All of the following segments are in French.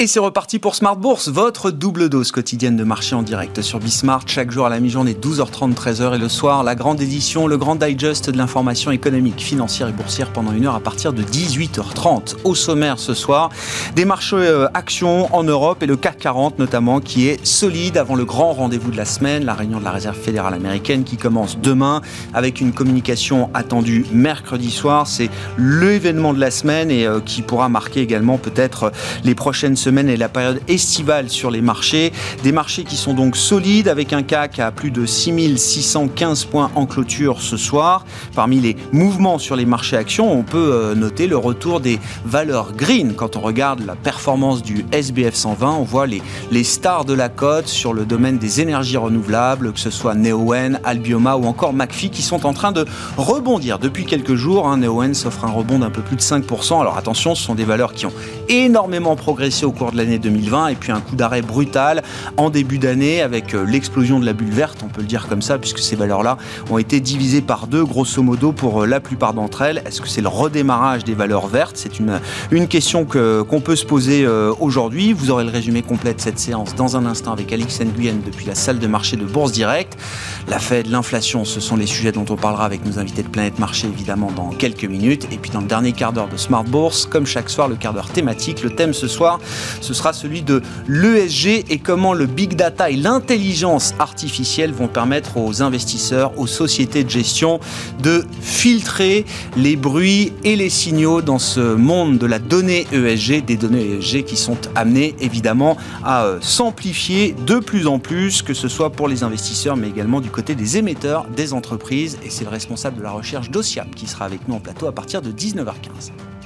Et c'est reparti pour Smart Bourse, votre double dose quotidienne de marché en direct sur Bismart, chaque jour à la mi-journée 12h30, 13h et le soir, la grande édition, le grand digest de l'information économique, financière et boursière pendant une heure à partir de 18h30. Au sommaire ce soir, des marchés euh, actions en Europe et le CAC 40 notamment qui est solide avant le grand rendez-vous de la semaine, la réunion de la Réserve fédérale américaine qui commence demain avec une communication attendue mercredi soir. C'est l'événement de la semaine et euh, qui pourra marquer également peut-être les prochaines semaines semaine et la période estivale sur les marchés. Des marchés qui sont donc solides avec un CAC à plus de 6615 points en clôture ce soir. Parmi les mouvements sur les marchés actions, on peut euh, noter le retour des valeurs green. Quand on regarde la performance du SBF 120, on voit les, les stars de la cote sur le domaine des énergies renouvelables, que ce soit Neoen, Albioma ou encore McPhee qui sont en train de rebondir depuis quelques jours. Hein, Neoen s'offre un rebond d'un peu plus de 5%. Alors attention, ce sont des valeurs qui ont énormément progressé au cours de l'année 2020 et puis un coup d'arrêt brutal en début d'année avec euh, l'explosion de la bulle verte, on peut le dire comme ça, puisque ces valeurs-là ont été divisées par deux grosso modo pour euh, la plupart d'entre elles. Est-ce que c'est le redémarrage des valeurs vertes? C'est une, une question que, qu'on peut se poser euh, aujourd'hui. Vous aurez le résumé complet de cette séance dans un instant avec Alix Nguyen depuis la salle de marché de Bourse Direct. La Fed, l'inflation, ce sont les sujets dont on parlera avec nos invités de Planète Marché évidemment dans quelques minutes. Et puis dans le dernier quart d'heure de Smart Bourse, comme chaque soir, le quart d'heure thématique. Le thème ce soir, ce sera celui de l'ESG et comment le big data et l'intelligence artificielle vont permettre aux investisseurs, aux sociétés de gestion de filtrer les bruits et les signaux dans ce monde de la donnée ESG, des données ESG qui sont amenées évidemment à euh, s'amplifier de plus en plus, que ce soit pour les investisseurs mais également du côté des émetteurs, des entreprises. Et c'est le responsable de la recherche d'OSIAP qui sera avec nous en plateau à partir de 19h15.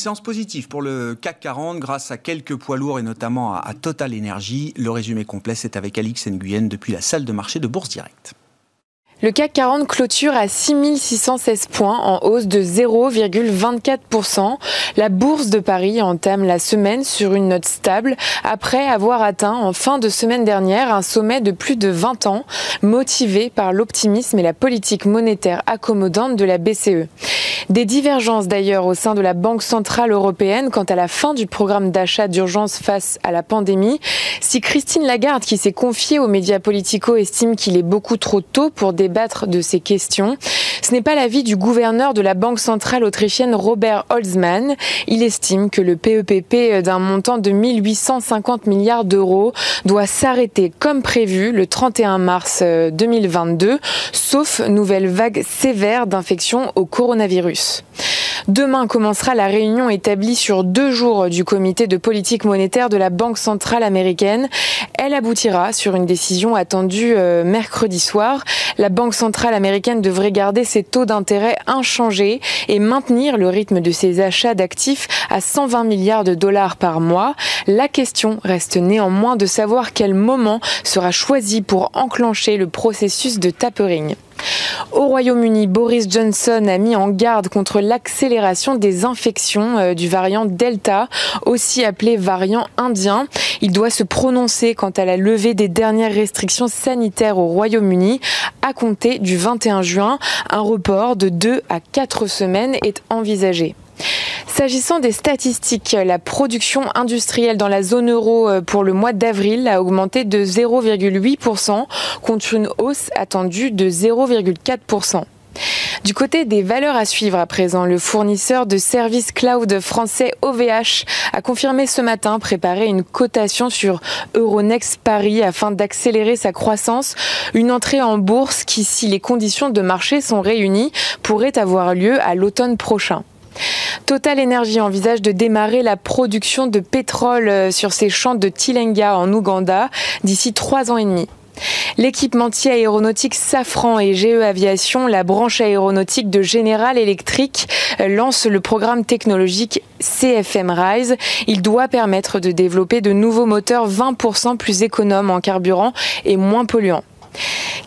Séance positive pour le CAC 40 grâce à quelques poids lourds et notamment à, Total Energy. Le résumé complet, c'est avec Alix Nguyen depuis la salle de marché de Bourse Directe. Le CAC 40 clôture à 6616 points en hausse de 0,24%. La bourse de Paris entame la semaine sur une note stable après avoir atteint en fin de semaine dernière un sommet de plus de 20 ans motivé par l'optimisme et la politique monétaire accommodante de la BCE. Des divergences d'ailleurs au sein de la Banque centrale européenne quant à la fin du programme d'achat d'urgence face à la pandémie. Si Christine Lagarde, qui s'est confiée aux médias politico, estime qu'il est beaucoup trop tôt pour des de ces questions. Ce n'est pas l'avis du gouverneur de la Banque centrale autrichienne Robert Holzmann. Il estime que le PEPP d'un montant de 1850 milliards d'euros doit s'arrêter comme prévu le 31 mars 2022, euh, sauf nouvelle vague sévère d'infection au coronavirus. Demain commencera la réunion établie sur deux jours du comité de politique monétaire de la Banque centrale américaine. Elle aboutira sur une décision attendue euh, mercredi soir. La Banque centrale américaine devrait garder ses taux d'intérêt inchangés et maintenir le rythme de ses achats d'actifs à 120 milliards de dollars par mois. La question reste néanmoins de savoir quel moment sera choisi pour enclencher le processus de tapering. Au Royaume-Uni, Boris Johnson a mis en garde contre l'accélération des infections euh, du variant Delta, aussi appelé variant indien. Il doit se prononcer quant à la levée des dernières restrictions sanitaires au Royaume-Uni à compter du 21 juin. Un report de 2 à 4 semaines est envisagé. S'agissant des statistiques, la production industrielle dans la zone euro euh, pour le mois d'avril a augmenté de 0,8% contre une hausse attendue de 0,4%. Du côté des valeurs à suivre à présent, le fournisseur de services cloud français OVH a confirmé ce matin préparer une cotation sur Euronext Paris afin d'accélérer sa croissance. Une entrée en bourse qui, si les conditions de marché sont réunies, pourrait avoir lieu à l'automne prochain. Total Energy envisage de démarrer la production de pétrole euh, sur ses champs de Tilenga en Ouganda d'ici trois ans et demi. L'équipementier aéronautique Safran et GE Aviation, la branche aéronautique de General Electric, euh, lance le programme technologique CFM Rise. Il doit permettre de développer de nouveaux moteurs 20% plus économes en carburant et moins polluants.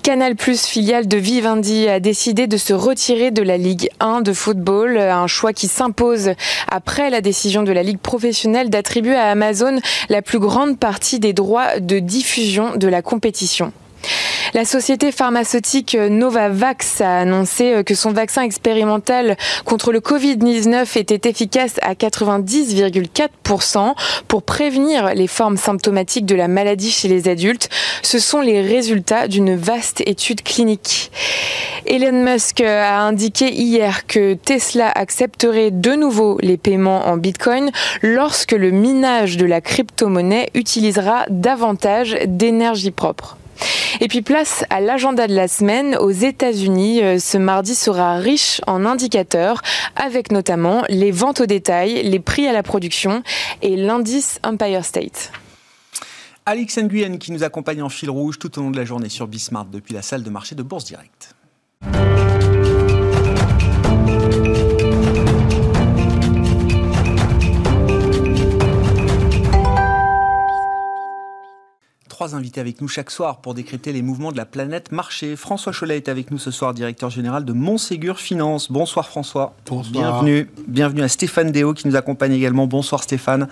Canal+, filiale de Vivendi, a décidé de se retirer de la Ligue 1 de football, un choix qui s'impose après la décision de la Ligue professionnelle d'attribuer à Amazon la plus grande partie des droits de diffusion de la compétition. La société pharmaceutique Novavax a annoncé que son vaccin expérimental contre le Covid-19 était efficace à 90,4% pour prévenir les formes symptomatiques de la maladie chez les adultes. Ce sont les résultats d'une vaste étude clinique. Elon Musk a indiqué hier que Tesla accepterait de nouveau les paiements en Bitcoin lorsque le minage de la crypto-monnaie utilisera davantage d'énergie propre. Et puis place à l'agenda de la semaine aux États-Unis. Euh, ce mardi sera riche en indicateurs avec notamment les ventes au détail, les prix à la production et l'indice Empire State. Alex Nguyen qui nous accompagne en fil rouge tout au long de la journée sur Bismart depuis la salle de marché de Bourse Directe. Trois invités avec nous chaque soir pour décrypter les mouvements de la planète marché. François Cholet est avec nous ce soir, directeur général de Montségur Finance. Bonsoir François. Bonsoir. Bienvenue. Bienvenue à Stéphane Déo qui nous accompagne également. Bonsoir Stéphane.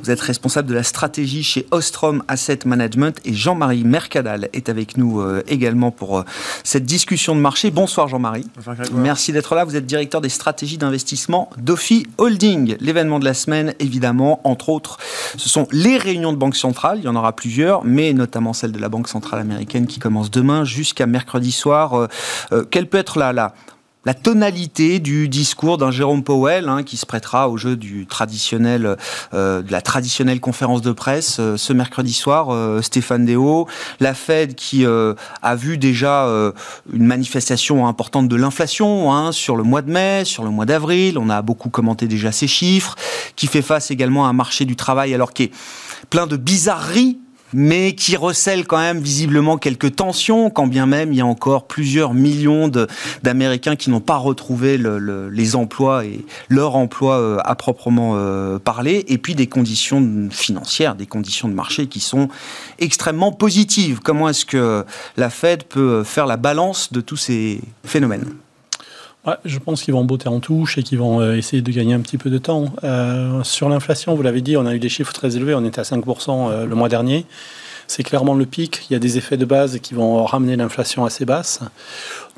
Vous êtes responsable de la stratégie chez Ostrom Asset Management et Jean-Marie Mercadal est avec nous euh, également pour euh, cette discussion de marché. Bonsoir Jean-Marie. Merci d'être là. Vous êtes directeur des stratégies d'investissement d'Ophi Holding. L'événement de la semaine, évidemment, entre autres, ce sont les réunions de banque centrale. Il y en aura plusieurs mais notamment celle de la Banque centrale américaine qui commence demain jusqu'à mercredi soir. Euh, euh, quelle peut être la, tonalité du discours d'un Jérôme Powell hein, qui se prêtera au jeu du traditionnel, euh, de la traditionnelle conférence de presse ce mercredi soir. Stéphane Déo, la Fed qui a vu déjà une manifestation importante de l'inflation hein, sur le mois de mai, sur le mois d'avril. On a beaucoup commenté déjà ces chiffres, qui fait face également à un marché du travail alors qui est plein de bizarreries mais qui recèle quand même visiblement quelques tensions, quand bien même il y a encore plusieurs millions d'Américains qui n'ont pas retrouvé le, les emplois et leur emploi euh, à proprement euh, parler, et puis des conditions financières, des conditions de marché qui sont extrêmement positives. Comment est-ce que la Fed peut faire la balance de tous ces phénomènes? Ouais, je pense qu'ils vont botter en touche et qu'ils vont euh, essayer de gagner un petit peu de temps. Euh, sur l'inflation, vous l'avez dit, on a eu des chiffres très élevés. On était à 5% euh, le mois dernier. C'est clairement le pic. Il y a des effets de base qui vont ramener l'inflation assez basse.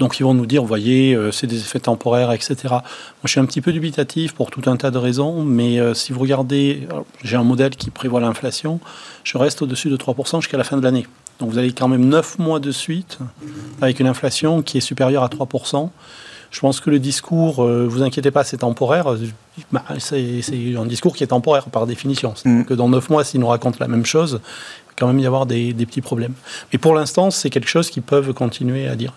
Donc ils vont nous dire, voyez, c'est des effets temporaires, etc. Moi, je suis un petit peu dubitatif pour tout un tas de raisons, mais si vous regardez, j'ai un modèle qui prévoit l'inflation, je reste au-dessus de 3% jusqu'à la fin de l'année. Donc vous avez quand même 9 mois de suite avec une inflation qui est supérieure à 3%. Je pense que le discours, euh, vous inquiétez pas, c'est temporaire. Bah, c'est un discours qui est temporaire par définition. Mm. Que dans neuf mois, s'ils nous racontent la même chose, il va quand même y avoir des, petits problèmes. Mais pour l'instant, c'est quelque chose qu'ils peuvent continuer à dire.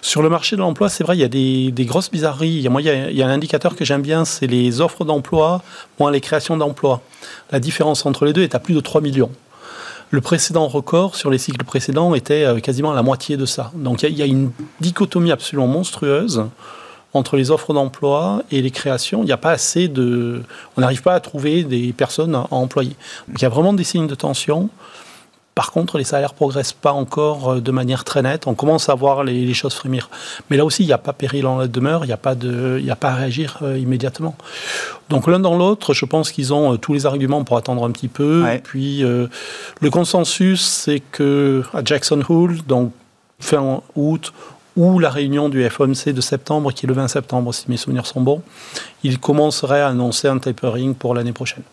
Sur le marché de l'emploi, c'est vrai, il y a des, grosses bizarreries. Il y a, moi, il y il y a un indicateur que j'aime bien, c'est les offres d'emploi moins les créations d'emplois. La différence entre les deux est à plus de 3 millions. Le précédent record sur les cycles précédents était euh, quasiment la moitié de ça. Donc il y, a une dichotomie absolument monstrueuse entre les offres d'emploi et les créations. Il n'y a pas assez de... On n'arrive pas à trouver des personnes à employer. Donc il y a vraiment des signes de tension. Par contre, les salaires progressent pas encore euh, de manière très nette. On commence à voir les, choses frémir. Mais là aussi, il n'y a pas péril en la demeure, il n'y a, pas de, a pas à réagir euh, immédiatement. Donc l'un dans l'autre, je pense qu'ils ont euh, tous les arguments pour attendre un petit peu. Puis le consensus, c'est que à Jackson Hole, donc fin août, ou la réunion du FOMC de septembre, qui est le 20 septembre, si mes souvenirs sont bons, il commencerait à annoncer un tapering pour l'année prochaine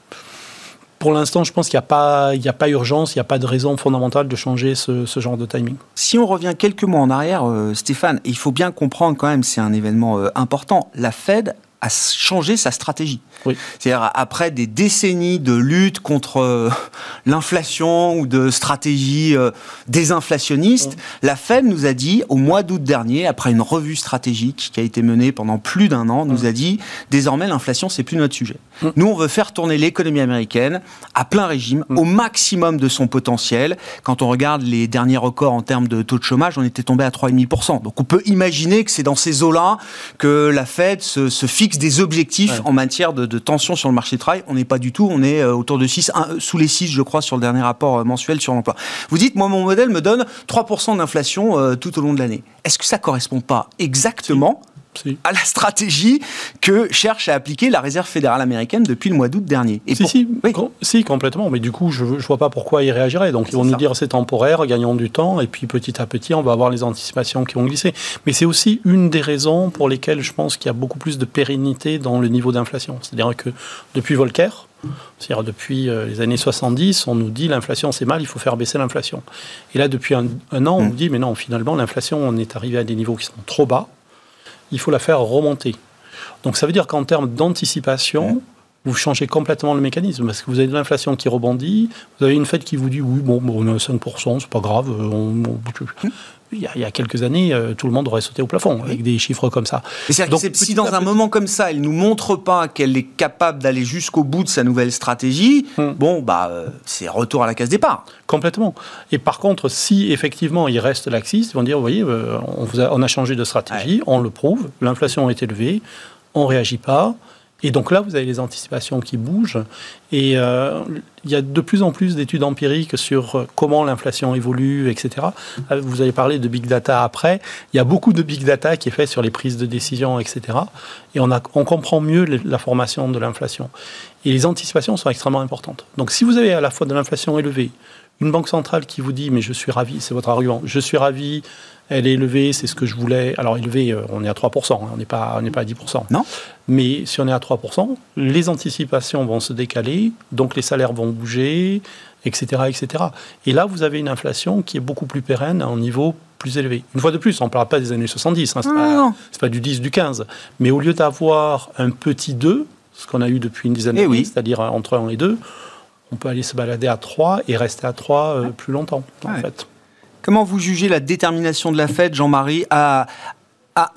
pour l'instant, je pense qu'il n'y a, pas, a pas urgence, il n'y a pas de raison fondamentale de changer ce, genre de timing. Si on revient quelques mois en arrière, euh, Stéphane, il faut bien comprendre quand même, c'est un événement euh, important, la Fed a changé sa stratégie. C'est-à-dire après des décennies de lutte contre euh, l'inflation ou de stratégie euh, désinflationniste, la Fed nous a dit au mois d'août dernier, après une revue stratégique qui a été menée pendant plus d'un an, nous a dit désormais l'inflation c'est plus notre sujet. Nous on veut faire tourner l'économie américaine à plein régime, au maximum de son potentiel. Quand on regarde les derniers records en termes de taux de chômage, on était tombé à 3,5%. Donc on peut imaginer que c'est dans ces eaux-là que la Fed se, se fixe fixe des objectifs en matière de, tension sur le marché du travail. On n'est pas du tout, on est autour de 6, sous les 6, je crois, sur le dernier rapport mensuel sur l'emploi. Vous dites, moi, mon modèle me donne 3% d'inflation tout au long de l'année. Est-ce que ça correspond pas exactement à la stratégie que cherche à appliquer la Réserve fédérale américaine depuis le mois d'août dernier. Et si, si, complètement. Mais du coup, je ne vois pas pourquoi ils réagiraient. Donc, ils vont nous dire c'est temporaire, gagnons du temps, et puis petit à petit, on va avoir les anticipations qui vont glisser. Mais c'est aussi une des raisons pour lesquelles je pense qu'il y a beaucoup plus de pérennité dans le niveau d'inflation. C'est-à-dire que depuis Volcker, c'est-à-dire depuis euh, les années 70, on nous dit l'inflation c'est mal, il faut faire baisser l'inflation. Et là, depuis un, an, on mmh. nous dit mais non, finalement, l'inflation, on est arrivé à des niveaux qui sont trop bas il faut la faire remonter. Donc ça veut dire qu'en termes d'anticipation, vous changez complètement le mécanisme parce que vous avez de l'inflation qui rebondit, vous avez une fête qui vous dit oui, bon, on est à 5%, c'est pas grave, on, il y, a, quelques années, euh, tout le monde aurait sauté au plafond avec des chiffres comme ça. Donc, si dans un moment comme ça, elle nous montre pas qu'elle est capable d'aller jusqu'au bout de sa nouvelle stratégie, hmm. bon, bah, euh, c'est retour à la case départ. Complètement. Et par contre, si effectivement il reste laxiste, ils vont dire, vous voyez, euh, on, vous a, on, a, changé de stratégie, on le prouve, l'inflation est élevée, on réagit pas. Et donc là, vous avez les anticipations qui bougent. Et euh, il y a de plus en plus d'études empiriques sur comment l'inflation évolue, etc. Euh, vous avez parlé de big data après. Il y a beaucoup de big data qui est fait sur les prises de décision, etc. Et on comprend mieux la formation de l'inflation. Et les anticipations sont extrêmement importantes. Donc si vous avez à la fois de l'inflation élevée, une banque centrale qui vous dit, mais je suis ravi, c'est votre argument, je suis ravi, elle est élevée, c'est ce que je voulais. Alors élevée, euh, on est à 3%, hein, on n'est pas, on pas à 10%. Non. Mais si on est à 3%, les anticipations vont se décaler, donc les salaires vont bouger, etc. etc. Et là, vous avez une inflation qui est beaucoup plus pérenne à un niveau plus élevé. Une fois de plus, on ne parle pas des années 70, hein, ce n'est pas, du 10, du 15. Mais au lieu d'avoir un petit 2, ce qu'on a eu depuis une dizaine eh d'années, c'est-à-dire entre 1 et 2, on peut aller se balader à 3 et rester à 3 euh, plus longtemps, en fait. Comment vous jugez la détermination de la Fed, Jean-Marie, à, à,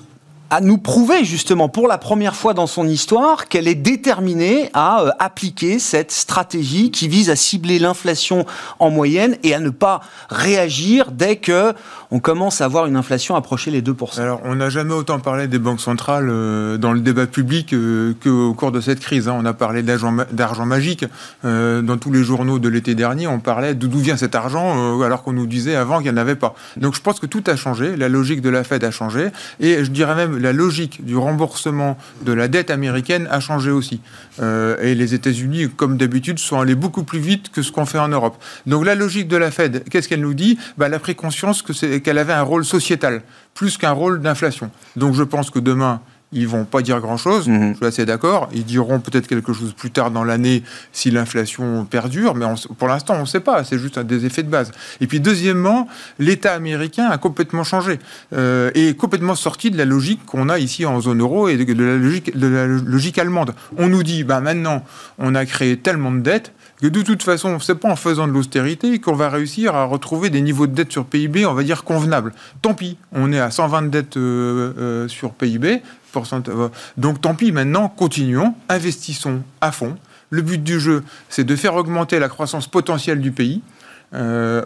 à, nous prouver justement pour la première fois dans son histoire qu'elle est déterminée à euh, appliquer cette stratégie qui vise à cibler l'inflation en moyenne et à ne pas réagir dès que on commence à voir une inflation approcher les 2%. Alors, on n'a jamais autant parlé des banques centrales euh, dans le débat public euh, qu'au cours de cette crise. Hein. On a parlé d'argent magique. Dans tous les journaux de l'été dernier, on parlait d'où vient cet argent, alors qu'on nous disait avant qu'il n'y en avait pas. Donc, je pense que tout a changé. La logique de la Fed a changé. Et je dirais même la logique du remboursement de la dette américaine a changé aussi. et les États-Unis, comme d'habitude, sont allés beaucoup plus vite que ce qu'on fait en Europe. Donc, la logique de la Fed, qu'est-ce qu'elle nous dit? Bah, Elle a pris conscience qu'elle avait un rôle sociétal, plus qu'un rôle d'inflation. Donc je pense que demain, ils vont pas dire grand-chose, mhm. je suis assez d'accord. Ils diront peut-être quelque chose plus tard dans l'année si l'inflation perdure, mais pour l'instant, on ne sait pas, c'est juste un des effets de base. Et puis deuxièmement, l'État américain a complètement changé euh, et complètement sorti de la logique qu'on a ici en zone euro et de, la, logique, de la logique allemande. On nous dit, bah, maintenant, on a créé tellement de dettes, que de toute façon, c'est pas en faisant de l'austérité qu'on va réussir à retrouver des niveaux de dette sur PIB, on va dire, convenables. Tant pis, on est à 120 dettes euh, euh, sur PIB. Euh, donc tant pis, maintenant, continuons, investissons à fond. Le but du jeu, c'est de faire augmenter la croissance potentielle du pays.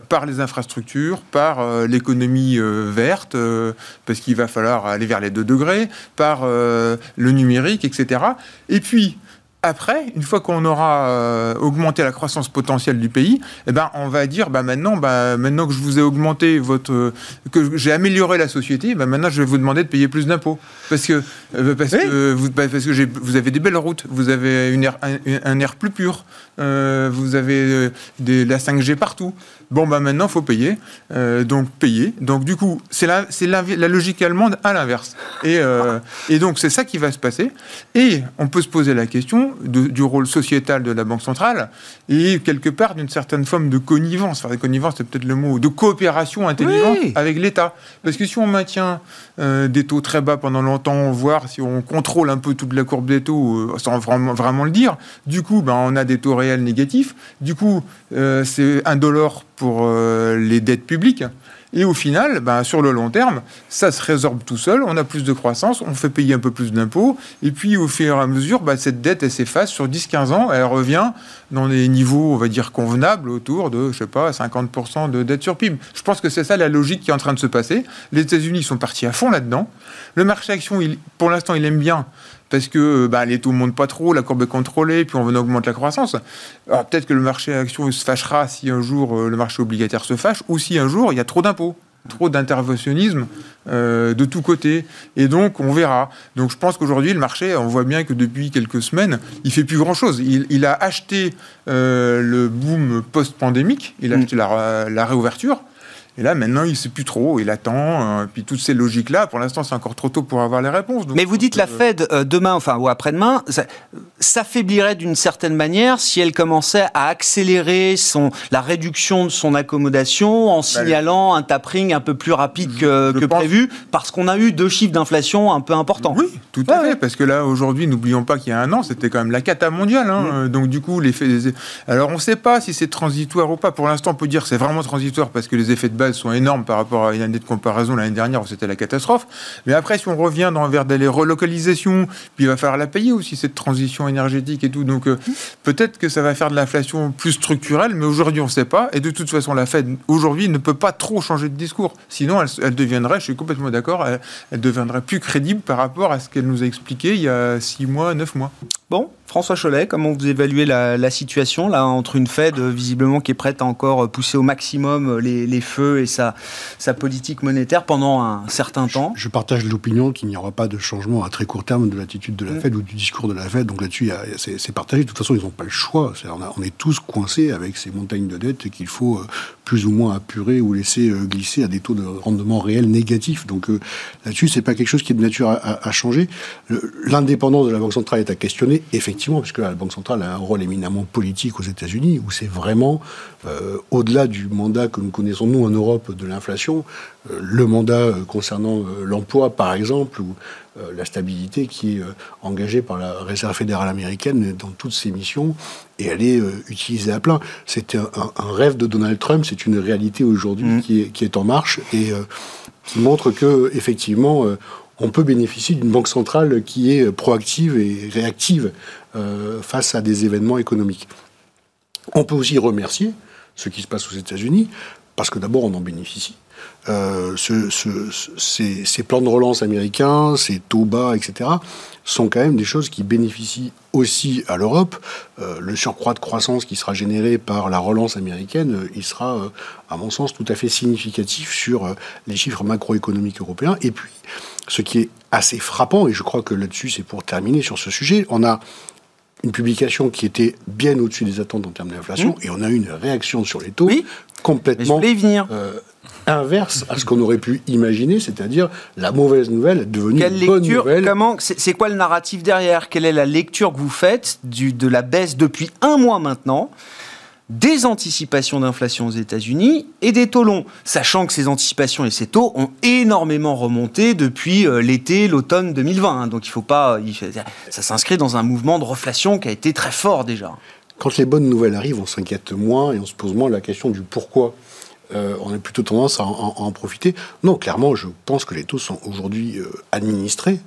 par les infrastructures, par l'économie verte, parce qu'il va falloir aller vers les 2 degrés, par le numérique, etc. Et puis, après, une fois qu'on aura euh, augmenté la croissance potentielle du pays, eh ben, on va dire, bah, maintenant, bah, maintenant que je vous ai augmenté votre, que j'ai amélioré la société, bah, maintenant je vais vous demander de payer plus d'impôts. Parce que, euh, parce, que vous, bah, parce que vous avez des belles routes, vous avez une air, un, air plus pur, euh, vous avez des, la 5G partout. Bon, bah maintenant, il faut payer. donc, payer. Donc, du coup, c'est la, la, la logique allemande à l'inverse. Et, et donc, c'est ça qui va se passer. Et on peut se poser la question, du rôle sociétal de la Banque centrale et quelque part d'une certaine forme de connivence. Enfin, de connivence, c'est peut-être le mot, de coopération intelligente avec l'État. Parce que si on maintient euh, des taux très bas pendant longtemps, voire si on contrôle un peu toute la courbe des taux euh, sans vraiment, vraiment, le dire, du coup, ben, on a des taux réels négatifs. Du coup, euh, c'est indolore pour les dettes publiques. Et au final, ben, sur le long terme, ça se résorbe tout seul, on a plus de croissance, on fait payer un peu plus d'impôts, et puis au fur et à mesure, ben, cette dette, s'efface sur 10-15 ans, elle revient dans des niveaux, on va dire, convenables, autour de, je sais pas, 50% de dette sur PIB. Je pense que c'est ça la logique qui est en train de se passer. Les États-Unis sont partis à fond là-dedans. Le marché action, il, pour l'instant, il aime bien parce que bah, les taux ne montent pas trop, la courbe est contrôlée, puis on augmente la croissance. Alors peut-être que le marché action se fâchera si un jour le marché obligataire se fâche, ou si un jour il y a trop d'impôts trop d'interventionnisme euh, de tous côtés. Et donc, on verra. Donc, je pense qu'aujourd'hui, le marché, on voit bien que depuis quelques semaines, il fait plus grand-chose. Il, a acheté euh, le boom post-pandémique, il a mm. acheté la réouverture. Et là, maintenant, il ne sait plus trop, il attend. Euh, puis toutes ces logiques-là, pour l'instant, c'est encore trop tôt pour avoir les réponses. Mais vous dites la euh, Fed euh, demain, enfin, ou après-demain, s'affaiblirait d'une certaine manière si elle commençait à accélérer son, la réduction de son accommodation en bah, signalant un tapering un peu plus rapide que, prévu, parce qu'on a eu deux chiffres d'inflation un peu importants. Oui, tout à fait, parce que là, aujourd'hui, n'oublions pas qu'il y a un an, c'était quand même la cata mondiale. Hein, Donc, du coup, l'effet des... Alors, on ne sait pas si c'est transitoire ou pas. Pour l'instant, on peut dire que c'est vraiment transitoire parce que les effets de sont énormes par rapport à une année de comparaison l'année dernière où c'était la catastrophe. Mais après, si on revient dans, vers des relocalisations, puis il va falloir la payer aussi, cette transition énergétique et tout. Donc euh, peut-être que ça va faire de l'inflation plus structurelle, mais aujourd'hui, on ne sait pas. Et de toute façon, la Fed, aujourd'hui, ne peut pas trop changer de discours. Sinon, elle, deviendrait, je suis complètement d'accord, elle, elle deviendrait plus crédible par rapport à ce qu'elle nous a expliqué il y a six mois, neuf mois. Bon, François Cholet, comment vous évaluez la, situation là entre une Fed euh, visiblement qui est prête à encore euh, pousser au maximum euh, les, feux et sa, sa, politique monétaire pendant un certain temps? Je, partage l'opinion qu'il n'y aura pas de changement à très court terme de l'attitude de la mm. Fed ou du discours de la Fed. Donc là-dessus, c'est partagé. De toute façon, ils n'ont pas le choix. on, est tous coincés avec ces montagnes de dettes qu'il faut plus ou moins apurer ou laisser glisser à des taux de rendement réels négatifs. Donc là-dessus, c'est pas quelque chose qui est de nature à, à changer. L'indépendance de la Banque centrale est à questionner, effectivement effectivement, puisque la Banque centrale a un rôle éminemment politique aux États-Unis, où c'est vraiment, euh, au-delà du mandat que nous connaissons, nous, en Europe, de l'inflation, euh, le mandat euh, concernant l'emploi, par exemple, ou la stabilité qui est engagée par la Réserve fédérale américaine dans toutes ses missions, et elle est utilisée à plein. C'était un, rêve de Donald Trump, c'est une réalité aujourd'hui mmh. qui, est, qui, est, en marche, et qui montre que, effectivement, on peut bénéficier d'une banque centrale qui est proactive et réactive euh, face à des événements économiques. On peut aussi remercier ce qui se passe aux États-Unis, parce que d'abord on en bénéficie. Euh, ces, plans de relance américains, ces taux bas, etc., sont quand même des choses qui bénéficient aussi à l'Europe. Euh, le surcroît de croissance qui sera généré par la relance américaine, il sera, à mon sens, tout à fait significatif sur les chiffres macroéconomiques européens. Et puis, ce qui est assez frappant, et je crois que là-dessus, c'est pour terminer sur ce sujet, on a une publication qui était bien au-dessus des attentes en termes d'inflation, mmh. et on a eu une réaction sur les taux complètement euh, inverse à ce qu'on aurait pu imaginer, c'est-à-dire la mauvaise nouvelle est devenue une bonne nouvelle. c'est, quoi le narratif derrière? Quelle est la lecture que vous faites du, de la baisse depuis un mois maintenant? Des anticipations d'inflation aux États-Unis et des taux longs, sachant que ces anticipations et ces taux ont énormément remonté depuis euh, l'été, l'automne 2020. Hein. donc il faut pas, ça s'inscrit dans un mouvement de reflation qui a été très fort déjà. Quand les bonnes nouvelles arrivent, on s'inquiète moins et on se pose moins la question du pourquoi. Euh, on a plutôt tendance à en, profiter. Non, clairement, je pense que les taux sont aujourd'hui euh, administrés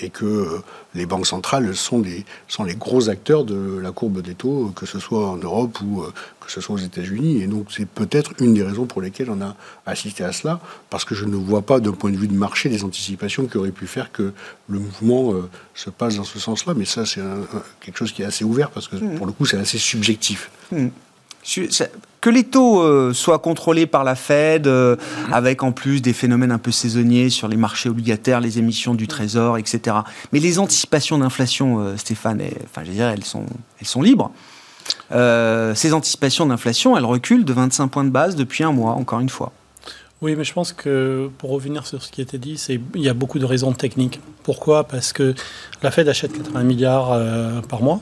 et que euh, les banques centrales sont, des, sont les gros acteurs de la courbe des taux, que ce soit en Europe ou euh, que ce soit aux États-Unis. Et donc c'est peut-être une des raisons pour lesquelles on a assisté à cela, parce que je ne vois pas d'un point de vue de marché des anticipations qui auraient pu faire que le mouvement euh, se passe dans ce sens-là. Mais ça, c'est quelque chose qui est assez ouvert, parce que mmh. pour le coup, c'est assez subjectif. Mmh que les taux euh, soient contrôlés par la Fed, euh, avec en plus des phénomènes un peu saisonniers sur les marchés obligataires, les émissions du Trésor, etc. Mais les anticipations d'inflation, euh, Stéphane, enfin, je veux dire, elles sont, elles sont libres. ces anticipations d'inflation, elles reculent de 25 points de base depuis un mois, encore une fois. Oui, mais je pense que pour revenir sur ce qui a été dit, il y a beaucoup de raisons techniques. Pourquoi? Parce que la Fed achète 80 milliards par mois.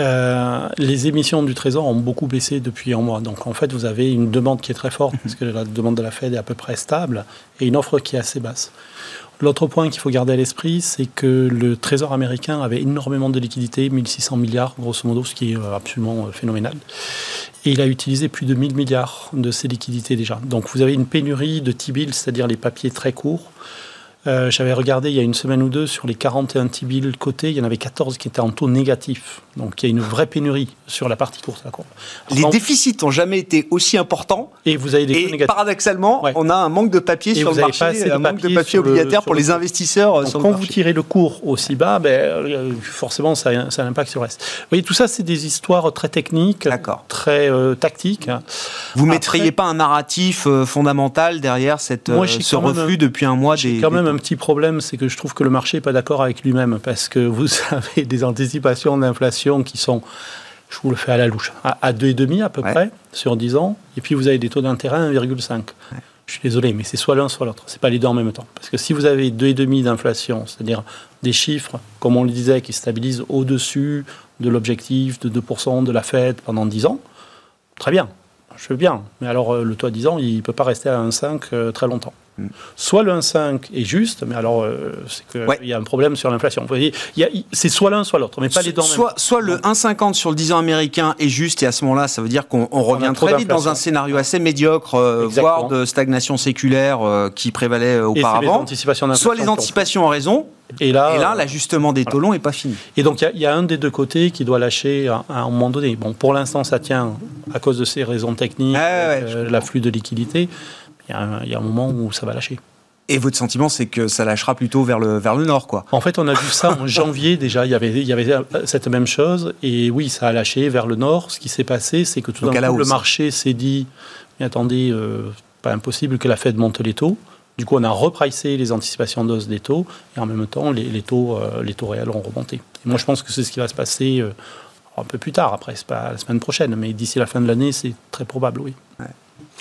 Euh, les émissions du Trésor ont beaucoup baissé depuis un mois. Donc en fait, vous avez une demande qui est très forte, parce que la demande de la Fed est à peu près stable, et une offre qui est assez basse. L'autre point qu'il faut garder à l'esprit, c'est que le Trésor américain avait énormément de liquidités, 1600 milliards grosso modo, ce qui est euh, absolument euh, phénoménal. Et il a utilisé plus de 1000 milliards de ces liquidités déjà. Donc vous avez une pénurie de T-bills, c'est-à-dire les papiers très courts, Euh, j'avais regardé il y a une semaine ou deux sur les 41 T-bills cotés, il y en avait 14 qui étaient en taux négatif. Donc il y a une vraie pénurie sur la partie courte. Les déficits n'ont jamais été aussi importants. Et vous avez des et négatifs. paradoxalement, on a un manque de papier sur le marché, un manque de papier obligataire pour les investisseurs. Donc, quand vous tirez le cours aussi bas, ben, euh, forcément ça a, ça a un impact sur le reste. Vous voyez, tout ça c'est des histoires très techniques, très euh, tactiques. Vous ne mettriez pas un narratif fondamental derrière cette, ce reflux depuis un mois des, quand même un petit problème, c'est que je trouve que le marché n'est pas d'accord avec lui-même, parce que vous avez des anticipations d'inflation qui sont, je vous le fais à la louche, à, 2,5 à peu près sur 10 ans, et puis vous avez des taux d'intérêt à 1,5. Je suis désolé, mais c'est soit l'un, soit l'autre. C'est pas les deux en même temps. Parce que si vous avez 2,5 d'inflation, c'est-à-dire des chiffres, comme on le disait, qui stabilisent au-dessus de l'objectif de 2% de la Fed pendant 10 ans, très bien, je veux bien. Mais alors, euh, le taux à 10 ans, il ne peut pas rester à 1,5 euh, très longtemps. Soit le 1,5 est juste, mais alors euh, c'est qu'il y a un problème sur l'inflation. C'est soit l'un, soit l'autre, mais pas les deux. Soit, soit le 1,50 sur le 10 ans américain est juste, et à ce moment-là, ça veut dire qu'on revient très vite dans un scénario assez médiocre, euh, voire de stagnation séculaire euh, qui prévalait auparavant. soit les anticipations ont raison, et là, l'ajustement des taux longs n'est pas fini. Et donc, il y, a un des deux côtés qui doit lâcher à, un moment donné. Bon, pour l'instant, ça tient à cause de ces raisons techniques, ah l'afflux de liquidités il y, a un moment où ça va lâcher. Et votre sentiment, c'est que ça lâchera plutôt vers le, vers le nord, quoi En fait, on a vu ça en janvier déjà. Il y, avait, il y avait cette même chose. Et oui, ça a lâché vers le nord. Ce qui s'est passé, c'est que tout d'un coup, le marché s'est dit mais attendez, euh, pas impossible que la Fed monte les taux. Du coup, on a repricé les anticipations d'os des taux. Et en même temps, les, taux, euh, les taux réels ont remonté. Et moi, je pense que c'est ce qui va se passer euh, un peu plus tard. Après, c'est pas la semaine prochaine. Mais d'ici la fin de l'année, c'est très probable, oui.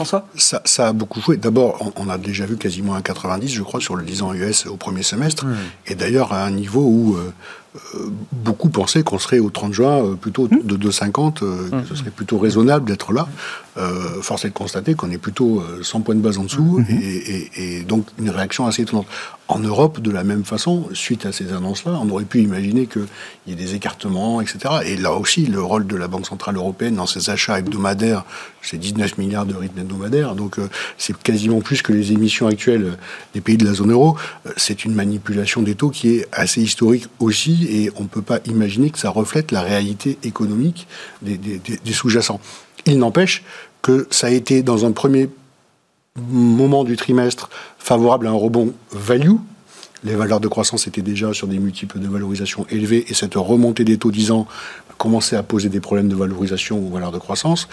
François ça, ça, a beaucoup joué. D'abord, on, a déjà vu quasiment un 90, je crois, sur le 10 ans US au premier semestre. Et d'ailleurs, à un niveau où euh, beaucoup pensaient qu'on serait au 30 juin euh, plutôt mmh. de 2,50, que mmh. ce serait plutôt raisonnable d'être là. force est de constater qu'on est plutôt 100 points de base en dessous, mmh. et, donc une réaction assez étonnante. En Europe, de la même façon, suite à ces annonces-là, on aurait pu imaginer qu'il y ait des écartements, etc. Et là aussi, le rôle de la Banque Centrale Européenne dans ses achats hebdomadaires, c'est 19 milliards de rythme hebdomadaire, donc c'est quasiment plus que les émissions actuelles des pays de la zone euro. c'est une manipulation des taux qui est assez historique aussi et on ne peut pas imaginer que ça reflète la réalité économique des, sous-jacents. Il n'empêche que ça a été dans un premier moment du trimestre favorable à un rebond value. Les valeurs de croissance étaient déjà sur des multiples de valorisation élevés et cette remontée des taux 10 ans commençait à poser des problèmes de valorisation aux valeurs de croissance.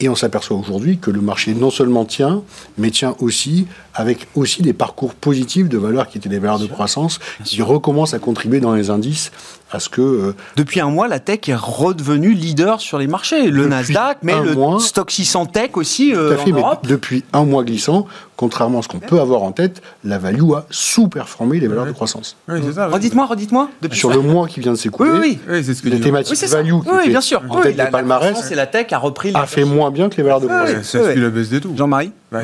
Et on s'aperçoit aujourd'hui que le marché non seulement tient, mais tient aussi avec aussi des parcours positifs de valeurs qui étaient des valeurs de croissance, qui recommencent à contribuer dans les indices à ce que... Euh, depuis un mois, la tech est redevenue leader sur les marchés. Le Nasdaq, mais le stock 600 tech aussi euh, en Europe. depuis un mois glissant, contrairement à ce qu'on peut avoir en tête, la value a sous-performé les valeurs de croissance. Oui, c'est ça. Redites-moi, redites-moi. Sur le mois qui vient de s'écouler, oui, oui. c'est ce que les thématiques value qui oui, bien sûr. en tête la, des palmarès, et la tech a repris a fait moins bien que les valeurs de croissance. ça suit la baisse des taux. Jean-Marie bah,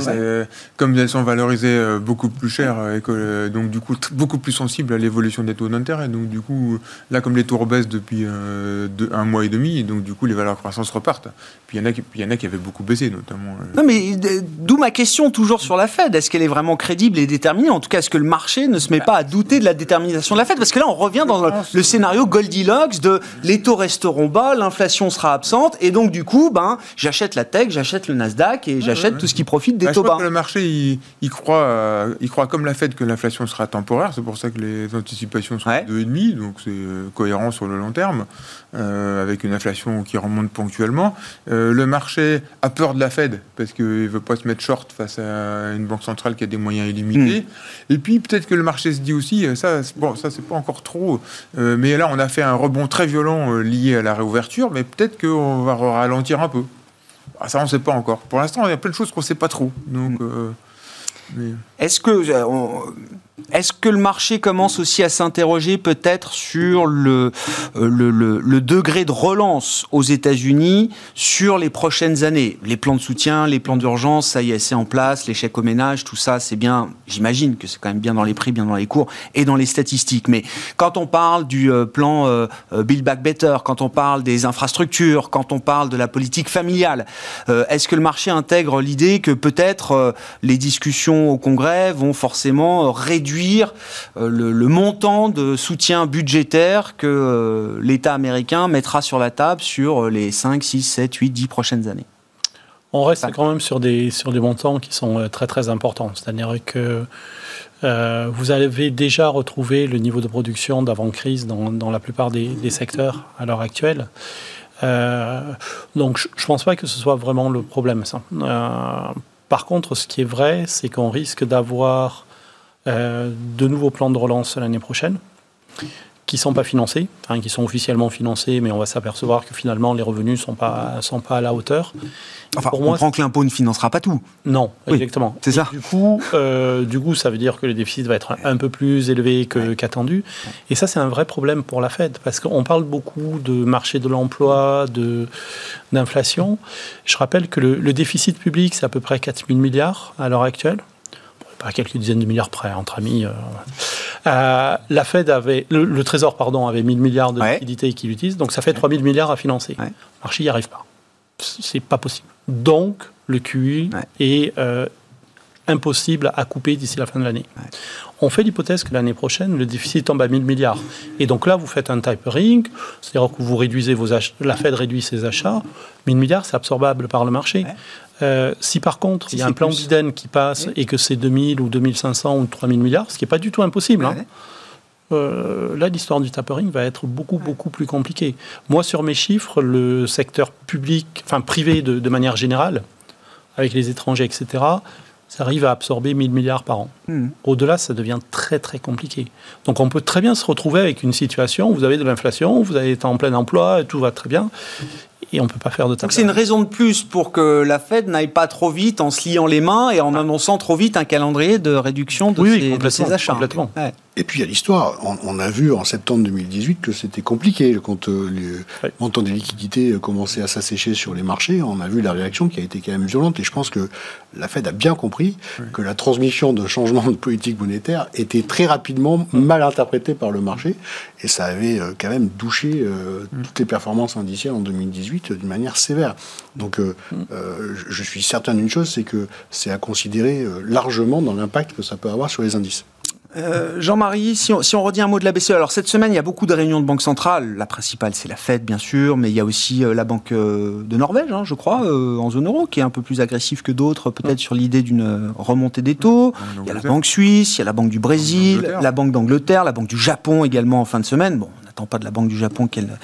comme elles sont valorisées euh, beaucoup plus cher, et que, euh, donc du coup beaucoup plus sensibles à l'évolution des taux d'intérêt. Donc du coup, là comme les taux baissent depuis euh, un mois et demi, donc du coup les valeurs de croissance repartent. Puis il y en a qui, y en a qui avaient beaucoup baissé notamment. Non mais d'où ma question toujours sur la Fed. Est-ce qu'elle est vraiment crédible et déterminée? En tout cas, est-ce que le marché ne se met pas à douter de la détermination de la Fed? Parce que là, on revient dans le, scénario Goldilocks de les taux resteront bas, l'inflation sera absente, et donc du coup, ben j'achète la tech, j'achète le Nasdaq et j'achète tout ce qui profite des bah, taux bas. le marché il, croit, il croit comme la Fed que l'inflation sera temporaire. C'est pour ça que les anticipations sont de 2,5, donc c'est euh, cohérent sur le long terme, euh, avec une inflation qui remonte ponctuellement. Euh, le marché a peur de la Fed parce qu'il ne veut pas se mettre short face à une banque centrale qui a des moyens illimités. Hmm. Et puis peut-être que le marché se dit aussi, ça, bon, ça c'est pas encore trop, mais là on a fait un rebond très violent lié à la réouverture, mais peut-être qu'on va ralentir un peu. Ah, ça on ne sait pas encore. Pour l'instant, il y a plein de choses qu'on ne sait pas trop. Donc, hmm. Est-ce que est-ce que le marché commence aussi à s'interroger peut-être sur le, euh, le, le, degré de relance aux États-Unis sur les prochaines années? Les plans de soutien, les plans d'urgence, ça y est, c'est en place, les chèques au ménage, tout ça, c'est bien, j'imagine que c'est quand même bien dans les prix, bien dans les cours et dans les statistiques. Mais quand on parle du euh, plan euh, Build Back Better, quand on parle des infrastructures, quand on parle de la politique familiale, est-ce que le marché intègre l'idée que peut-être les discussions au Congrès vont forcément réduire réduire euh, le, le montant de soutien budgétaire que euh, l'État américain mettra sur la table sur les 5, 6, 7, 8, 10 prochaines années. On reste quand même sur des, sur des montants qui sont euh, très très importants. C'est-à-dire que euh, vous avez déjà retrouvé le niveau de production d'avant-crise dans, dans la plupart des, des secteurs à l'heure actuelle. Euh, donc je ne pense pas que ce soit vraiment le problème. Ça. Euh, par contre, ce qui est vrai, c'est qu'on risque d'avoir euh, de nouveaux plans de relance l'année prochaine qui sont pas financés, enfin, qui sont officiellement financés, mais on va s'apercevoir que finalement les revenus sont pas sont pas à la hauteur. Enfin, Pour on moi, comprend que l'impôt ne financera pas tout. Non, Oui, exactement. c'est ça. Du coup, euh, du coup, ça veut dire que le déficit va être un, un peu plus élevé qu'attendu. Et ça, c'est un vrai problème pour la Fed, parce qu'on parle beaucoup de marché de l'emploi, de d'inflation. Je rappelle que le, le déficit public, c'est à peu près 4 000 milliards à l'heure actuelle. À quelques dizaines de milliards près, entre amis. euh, euh, la Fed avait, le, le Trésor, pardon, avait 1000 milliards de Ouais. liquidités qu'il utilise, donc ça fait 3000 milliards à financer. Ouais. Le marché n'y arrive pas. C'est pas possible. Donc, le QI Ouais. est euh, impossible à couper d'ici la fin de l'année. On fait l'hypothèse que l'année prochaine, le déficit tombe à 1000 milliards. Et donc là, vous faites un tapering, c'est-à-dire que vous réduisez vos achats, la Fed réduit ses achats. 1000 milliards, c'est absorbable par le marché. Euh, si par contre, Si il y a un plan plus. Biden qui passe Oui. et que c'est 2000 ou 2500 ou 3000 milliards, ce qui n'est pas du tout impossible, hein, euh, là, l'histoire du tapering va être beaucoup, beaucoup plus compliquée. Moi, sur mes chiffres, le secteur public, enfin privé de, de manière générale, avec les étrangers, etc., ça arrive à absorber 1000 milliards par an. Mhm. Au-delà, ça devient très, très compliqué. Donc, on peut très bien se retrouver avec une situation où vous avez de l'inflation, vous été en plein emploi, tout va très bien, et on ne peut pas faire de Donc c'est une raison de plus pour que la Fed n'aille pas trop vite en se liant les mains et en annonçant trop vite un calendrier de réduction de, Oui, oui, ses, de ses achats. complètement. Ouais. Et puis il y a l'histoire. On, on a vu en septembre 2018 que c'était compliqué quand euh, le montant des liquidités euh, commençait à s'assécher sur les marchés. On a vu la réaction qui a été quand même violente. Et je pense que la Fed a bien compris que la transmission de changement de politique monétaire était très rapidement mal interprétée par le marché. Et ça avait euh, quand même douché euh, toutes les performances indicielles en 2018 euh, d'une manière sévère. Donc je- suis certain d'une chose, c'est que c'est à considérer largement dans l'impact que ça peut avoir sur les indices. Euh, Jean-Marie, si on, si on redit un mot de la BCE, alors cette semaine, il y a beaucoup de réunions de banques centrales. La principale, c'est la Fed, bien sûr, mais il y a aussi euh, la Banque euh, de Norvège, hein, je crois, euh, en zone euro, qui est un peu plus agressive que d'autres, peut-être sur l'idée d'une euh, remontée des taux. Il y a la Banque suisse, il y a la Banque du Brésil, la Banque d'Angleterre, la Banque du Japon également en fin de semaine. Bon, on n'attend pas de la Banque du Japon qu'elle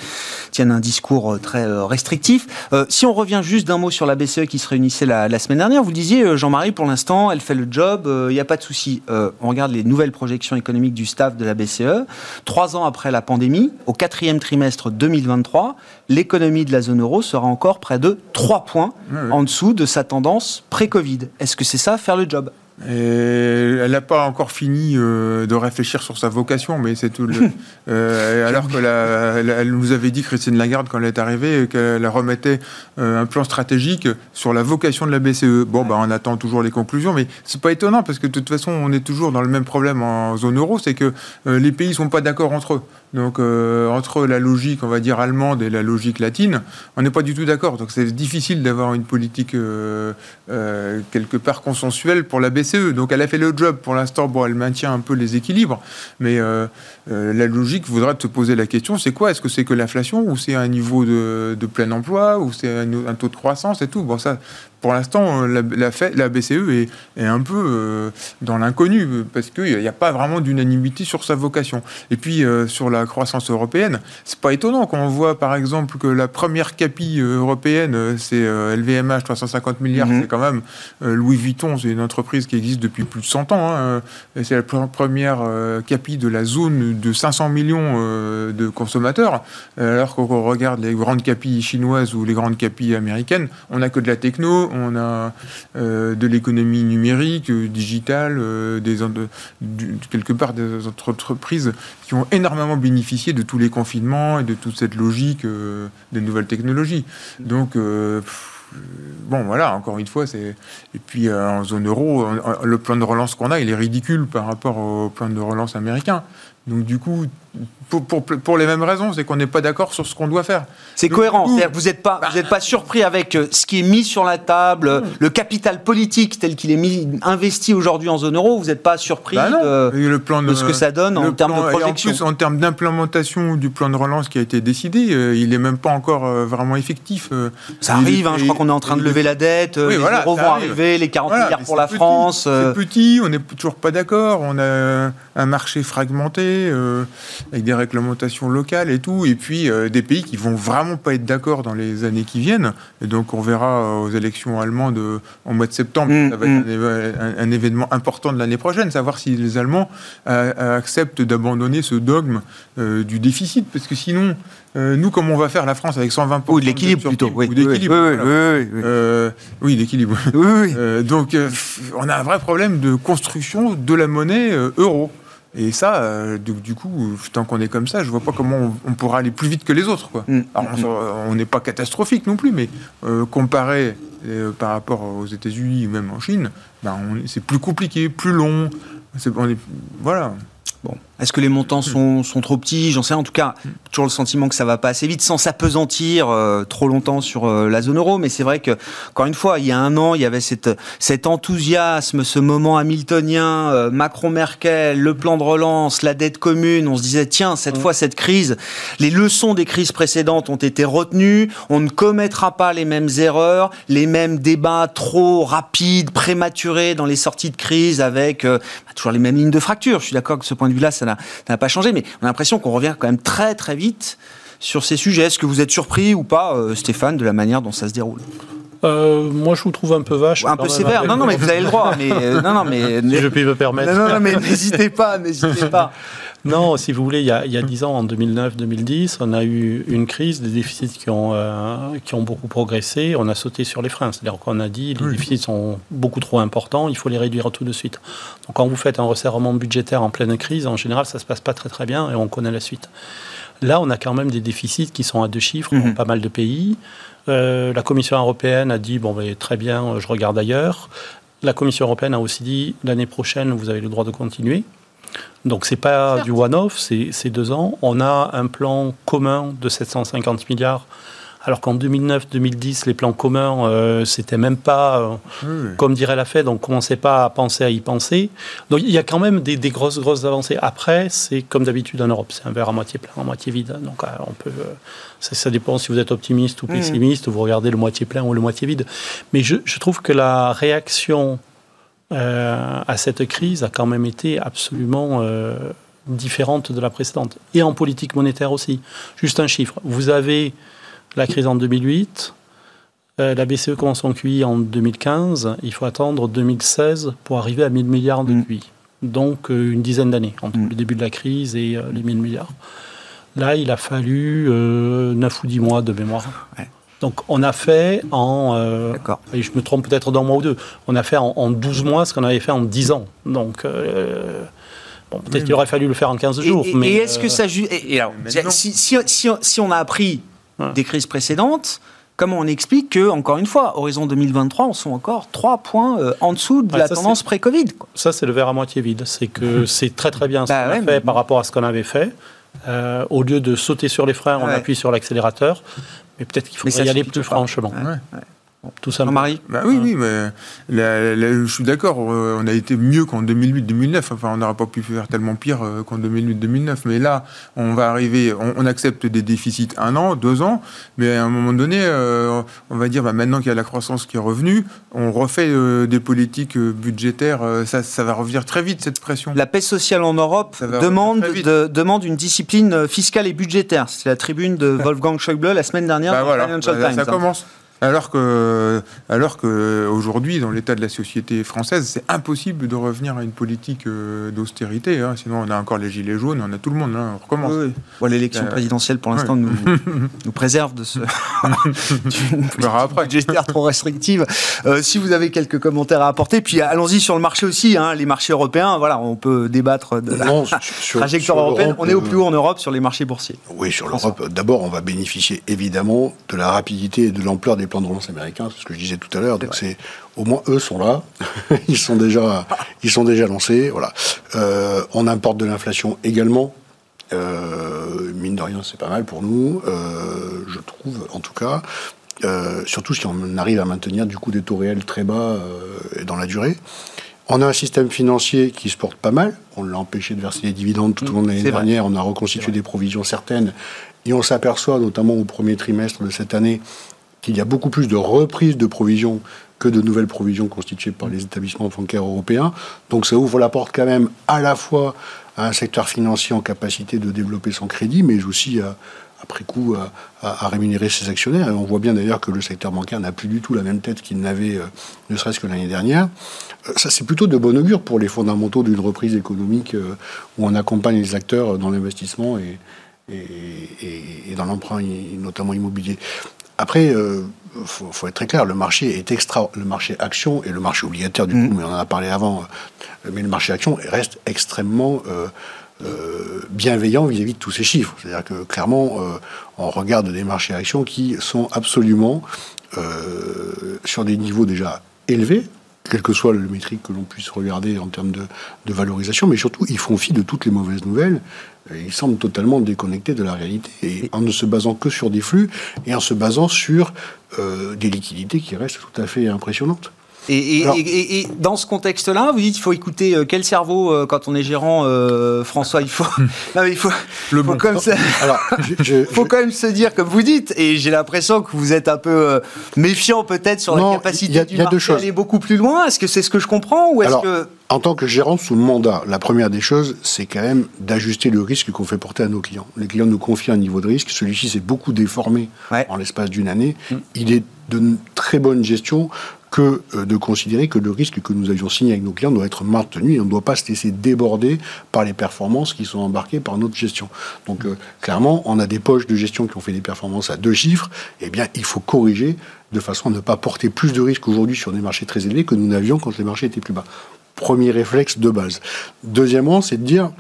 tienne un discours euh, très euh, restrictif. Euh, si on revient juste d'un mot sur la BCE qui se réunissait la, la semaine dernière, vous disiez, Jean-Marie, pour l'instant, elle fait le job, euh, il n'y a pas de souci. Euh, on regarde les nouvelles projections économiques du staff de la BCE. Trois ans après la pandémie, au quatrième trimestre 2023, l'économie de la zone euro sera encore près de 3 points en dessous de sa tendance pré-Covid. Est-ce que c'est ça, faire le job? Et elle n'a pas encore fini euh, de réfléchir sur sa vocation, mais c'est tout. Le, euh, alors que la- la- elle nous avait dit, Christine Lagarde, quand elle est arrivée, qu'elle remettait euh, un plan stratégique sur la vocation de la BCE. Bon, bah, on attend toujours les conclusions, mais c'est pas étonnant parce que de toute façon, on est toujours dans le même problème en zone euro, c'est que les pays sont pas d'accord entre eux. Donc euh, entre la logique, on va dire allemande et la logique latine, on n'est pas du tout d'accord. Donc c'est difficile d'avoir une politique euh, euh, quelque part consensuelle pour la BCE. Donc elle a fait le job pour l'instant. Bon, elle maintient un peu les équilibres, mais euh, la logique voudrait te poser la question c'est quoi? Est-ce que c'est que l'inflation ou c'est un niveau de, de plein emploi ou c'est un, un taux de croissance et tout? Bon, ça, pour l'instant, euh, la, la, BCE est, est un peu euh, dans l'inconnu parce qu'il n'y a pas vraiment d'unanimité sur sa vocation. Et puis euh, sur la croissance européenne, c'est pas étonnant quand on voit par exemple que la première capi euh, européenne, c'est LVMH 350 milliards, Mhm. c'est quand même Louis Vuitton, c'est une entreprise qui existe depuis plus de 100 ans. hein, c'est la pre- première euh, capi de la zone de 500 millions euh, de consommateurs. Euh, alors qu'on regarde les grandes capis chinoises ou les grandes capis américaines, on n'a que de la techno, on a euh, de l'économie numérique, digitale, des, quelque part des entreprises qui ont énormément bénéficié de tous les confinements et de toute cette logique des nouvelles technologies. Donc, bon, voilà, encore une fois, c'est. Et puis, en zone euro, le plan de relance qu'on a, il est ridicule par rapport au plan de relance américain. Donc du coup, pour, pour, pour les mêmes raisons, c'est qu'on n'est pas d'accord sur ce qu'on doit faire. C'est cohérent. coup, vous n'êtes pas, vous êtes pas surpris avec euh, ce qui est mis sur la table, le capital politique tel qu'il est mis, investi aujourd'hui en zone euro. Vous n'êtes pas surpris Bah de, le plan de ce que ça donne en termes plan- de et en projection. plus, en termes d'implémentation du plan de relance qui a été décidé, euh, il n'est même pas encore euh, vraiment effectif. Ça Il- arrive. hein, je crois qu'on est en train de lever la dette. Oui, les voilà, euros vont arrive. arriver, les 40 Voilà, milliards pour la petit, France. euh, C'est petit, on n'est toujours pas d'accord. On a un marché fragmenté euh, avec des réglementations locales et tout, et puis euh, des pays qui vont vraiment pas être d'accord dans les années qui viennent. Et donc on verra euh, aux élections allemandes en mois de septembre. Mm, ça va être un, éve- un- événement important de l'année prochaine, savoir si les Allemands acceptent d'abandonner ce dogme euh, du déficit, parce que sinon, euh, nous, comment on va faire la France avec 120 Ou de l'équilibre plutôt. Oui, ou d'équilibre, oui, oui, voilà. oui, oui, oui. Euh, oui, d'équilibre. Oui, oui. Euh, donc, euh, on a un vrai problème de construction de la monnaie euro. Et ça, du, du coup, tant qu'on est comme ça, je vois pas comment on, on pourra aller plus vite que les autres. Quoi. Mm. Alors, on n'est pas catastrophique non plus, mais comparé par rapport aux États-Unis ou même en Chine, ben, c'est plus compliqué, plus long. C'est- on est- voilà. Bon. Est-ce que les montants sont, sont trop petits? J'en sais rien. En tout cas, toujours le sentiment que ça va pas assez vite sans s'apesantir euh, trop longtemps sur euh, la zone euro. Mais c'est vrai que, encore une fois, il y a un an, il y avait cette, cet enthousiasme, ce moment hamiltonien, euh, Macron-Merkel, le plan de relance, la dette commune. On se disait, tiens, cette fois, cette crise, les leçons des crises précédentes ont été retenues. On ne commettra pas les mêmes erreurs, les mêmes débats trop rapides, prématurés dans les sorties de crise avec bah, toujours les mêmes lignes de fracture. Je suis d'accord que ce point de vue-là, ça n'a ça n'a pas changé, mais on a l'impression qu'on revient quand même très très vite sur ces sujets. Est-ce que vous êtes surpris ou pas, euh, Stéphane, de la manière dont ça se déroule? Euh, moi, je vous trouve un peu vache. Un peu même, sévère. Non, non, mais vous avez le droit. Mais euh, non, non, mais Si je puis me permettre. non, non, non, mais n'hésitez pas, n'hésitez pas. Non, si vous voulez, il y a, il y a 10 ans, en 2009-2010, on a eu une crise, des déficits qui ont, euh, qui ont beaucoup progressé. On a sauté sur les freins. C'est-à-dire qu'on a dit les déficits sont beaucoup trop importants, il faut les réduire tout de suite. Donc quand vous faites un resserrement budgétaire en pleine crise, en général, ça se passe pas très très bien et on connaît la suite. Là, on a quand même des déficits qui sont à deux chiffres dans Mhm. pas mal de pays. Euh, la Commission européenne a dit bon, ben, très bien, euh, je regarde ailleurs. La Commission européenne a aussi dit l'année prochaine, vous avez le droit de continuer. Donc c'est pas Certes. du one-off, c'est c'est deux ans. On a un plan commun de 750 milliards, alors qu'en 2009-2010, les plans communs, euh, c'était même pas, euh, Oui. comme dirait la Fed, on commençait pas à penser à y penser. Donc il y a quand même des, des grosses, grosses avancées. Après, c'est comme d'habitude en Europe, c'est un verre à moitié plein, à moitié vide. Donc euh, on peut, euh, ça, ça dépend si vous êtes optimiste ou Mhm. pessimiste, vous regardez le moitié plein ou le moitié vide. Mais je, je trouve que la réaction euh, à cette crise a quand même été absolument euh, différente de la précédente. Et en politique monétaire aussi. Juste un chiffre. Vous avez la crise en 2008. euh, la BCE commence son QI en 2015. Il faut attendre 2016 pour arriver à 1000 milliards de Mm. QI. Donc une dizaine d'années entre Mm. le début de la crise et les 1000 milliards. Là, il a fallu euh, 9 ou 10 mois de mémoire. Ouais. Donc on a fait en... euh, et je me trompe peut-être d'un mois ou deux. On a fait en, en 12 mois ce qu'on avait fait en 10 ans. Donc, euh, bon, peut-être qu'il aurait fallu le faire en 15 Et, jours. et- mais et est-ce que euh, ça ju- et, et alors, Maintenant- si, si- si- si on a appris Ouais. des crises précédentes, comment on explique que, encore une fois, horizon 2023, on sont encore trois points euh, en dessous de Ouais, la ça, tendance pré-Covid quoi. Ça, c'est le verre à moitié vide. C'est que c'est très très bien ce Bah qu'on ouais, a mais- fait par rapport à ce qu'on avait fait. Euh, au lieu de sauter sur les freins, on Ouais. appuie sur l'accélérateur. Mais peut-être qu'il faudrait y aller plus franchement. Ouais. Tout ça. Jean-Marie Bah oui, oui, mais je suis d'accord, on a été mieux qu'en 2008-2009. Enfin, on n'aurait pas pu faire tellement pire euh, qu'en 2008-2009. Mais là, on va arriver, on, on accepte des déficits un an, deux ans, mais à un moment donné, euh, on va dire, bah, maintenant qu'il y a la croissance qui est revenue, on refait euh, des politiques budgétaires. ça, ça va revenir très vite, cette pression. La paix sociale en Europe demande, de- demande une discipline fiscale et budgétaire. C'est la tribune de Wolfgang Schäuble la semaine dernière Bah dans voilà, Financial Bah, Times. ça hein. commence. Alors que, alors que aujourd'hui, dans l'état de la société française, c'est impossible de revenir à une politique euh, d'austérité. hein. Sinon, on a encore les gilets jaunes, on a tout le monde. hein. On recommence. Oui, oui. Bon, L'élection Euh, présidentielle, pour l'instant, nous, nous préserve de ce budgétaire trop restrictive. Euh, si vous avez quelques commentaires à apporter, puis allons-y sur le marché aussi. hein, les marchés européens, voilà, on peut débattre de la Non, sur- sur- trajectoire sur européenne. On est au plus haut en Europe sur les marchés boursiers. Oui, sur l'Europe, d'abord, on va bénéficier évidemment de la rapidité et de l'ampleur des plans de relance américains, c'est ce que je disais tout à l'heure. Donc c'est au moins eux sont là, ils sont déjà ils sont déjà lancés. Voilà. Euh, on importe de l'inflation également. Euh, mine de rien, c'est pas mal pour nous, euh, je trouve en tout cas. Surtout si on arrive à maintenir du coup des taux réels très bas euh, dans la durée. On a un système financier qui se porte pas mal. On l'a empêché de verser des dividendes tout au long de l'année vrai. dernière. On a reconstitué des provisions certaines. Et on s'aperçoit, notamment au premier trimestre de cette année, qu'il y a beaucoup plus de reprises de provisions que de nouvelles provisions constituées par les établissements bancaires européens. Donc ça ouvre la porte quand même à la fois à un secteur financier en capacité de développer son crédit, mais aussi à, après coup à, rémunérer ses actionnaires. Et on voit bien d'ailleurs que le secteur bancaire n'a plus du tout la même tête qu'il n'avait, euh, ne serait-ce que l'année dernière. Euh, Ça, c'est plutôt de bon augure pour les fondamentaux d'une reprise économique euh, où on accompagne les acteurs dans l'investissement et, dans l'emprunt, notamment immobilier. Après, il faut, faut être très clair, le marché est extra, le marché action et le marché obligataire du coup, mais on en a parlé avant, euh, mais le marché action reste extrêmement euh, euh, bienveillant vis-à-vis de tous ces chiffres. C'est-à-dire que clairement, euh, on regarde des marchés actions qui sont absolument euh, sur des niveaux déjà élevés, quel que soit le métrique que l'on puisse regarder en termes de, de valorisation, mais surtout, ils font fi de toutes les mauvaises nouvelles. Et ils semblent totalement déconnectés de la réalité, et en ne se basant que sur des flux et en se basant sur euh, des liquidités qui restent tout à fait impressionnantes. Et, et- Alors- et- et- et dans ce contexte-là, vous dites qu'il faut écouter euh, quel cerveau euh, quand on est gérant, euh, François Il faut, non, mais il faut, Le faut bon. comme ça. Alors, je, je- faut quand même se dire, comme vous dites, et j'ai l'impression que vous êtes un peu euh, méfiant peut-être sur Non, la capacité il y a- du il y a deux marché à choses. aller beaucoup plus loin. Est-ce que c'est ce que je comprends ou est-ce Alors, que En tant que gérant sous mandat, la première des choses, c'est quand même d'ajuster le risque qu'on fait porter à nos clients. Les clients nous confient un niveau de risque, celui-ci s'est beaucoup déformé Ouais. en l'espace d'une année. Il est de très bonne gestion que euh, de considérer que le risque que nous avions signé avec nos clients doit être maintenu et on ne doit pas se laisser déborder par les performances qui sont embarquées par notre gestion. Donc euh, clairement, on a des poches de gestion qui ont fait des performances à deux chiffres, eh bien il faut corriger de façon à ne pas porter plus de risques aujourd'hui sur des marchés très élevés que nous n'avions quand les marchés étaient plus bas. Premier réflexe de base. Deuxièmement, c'est de dire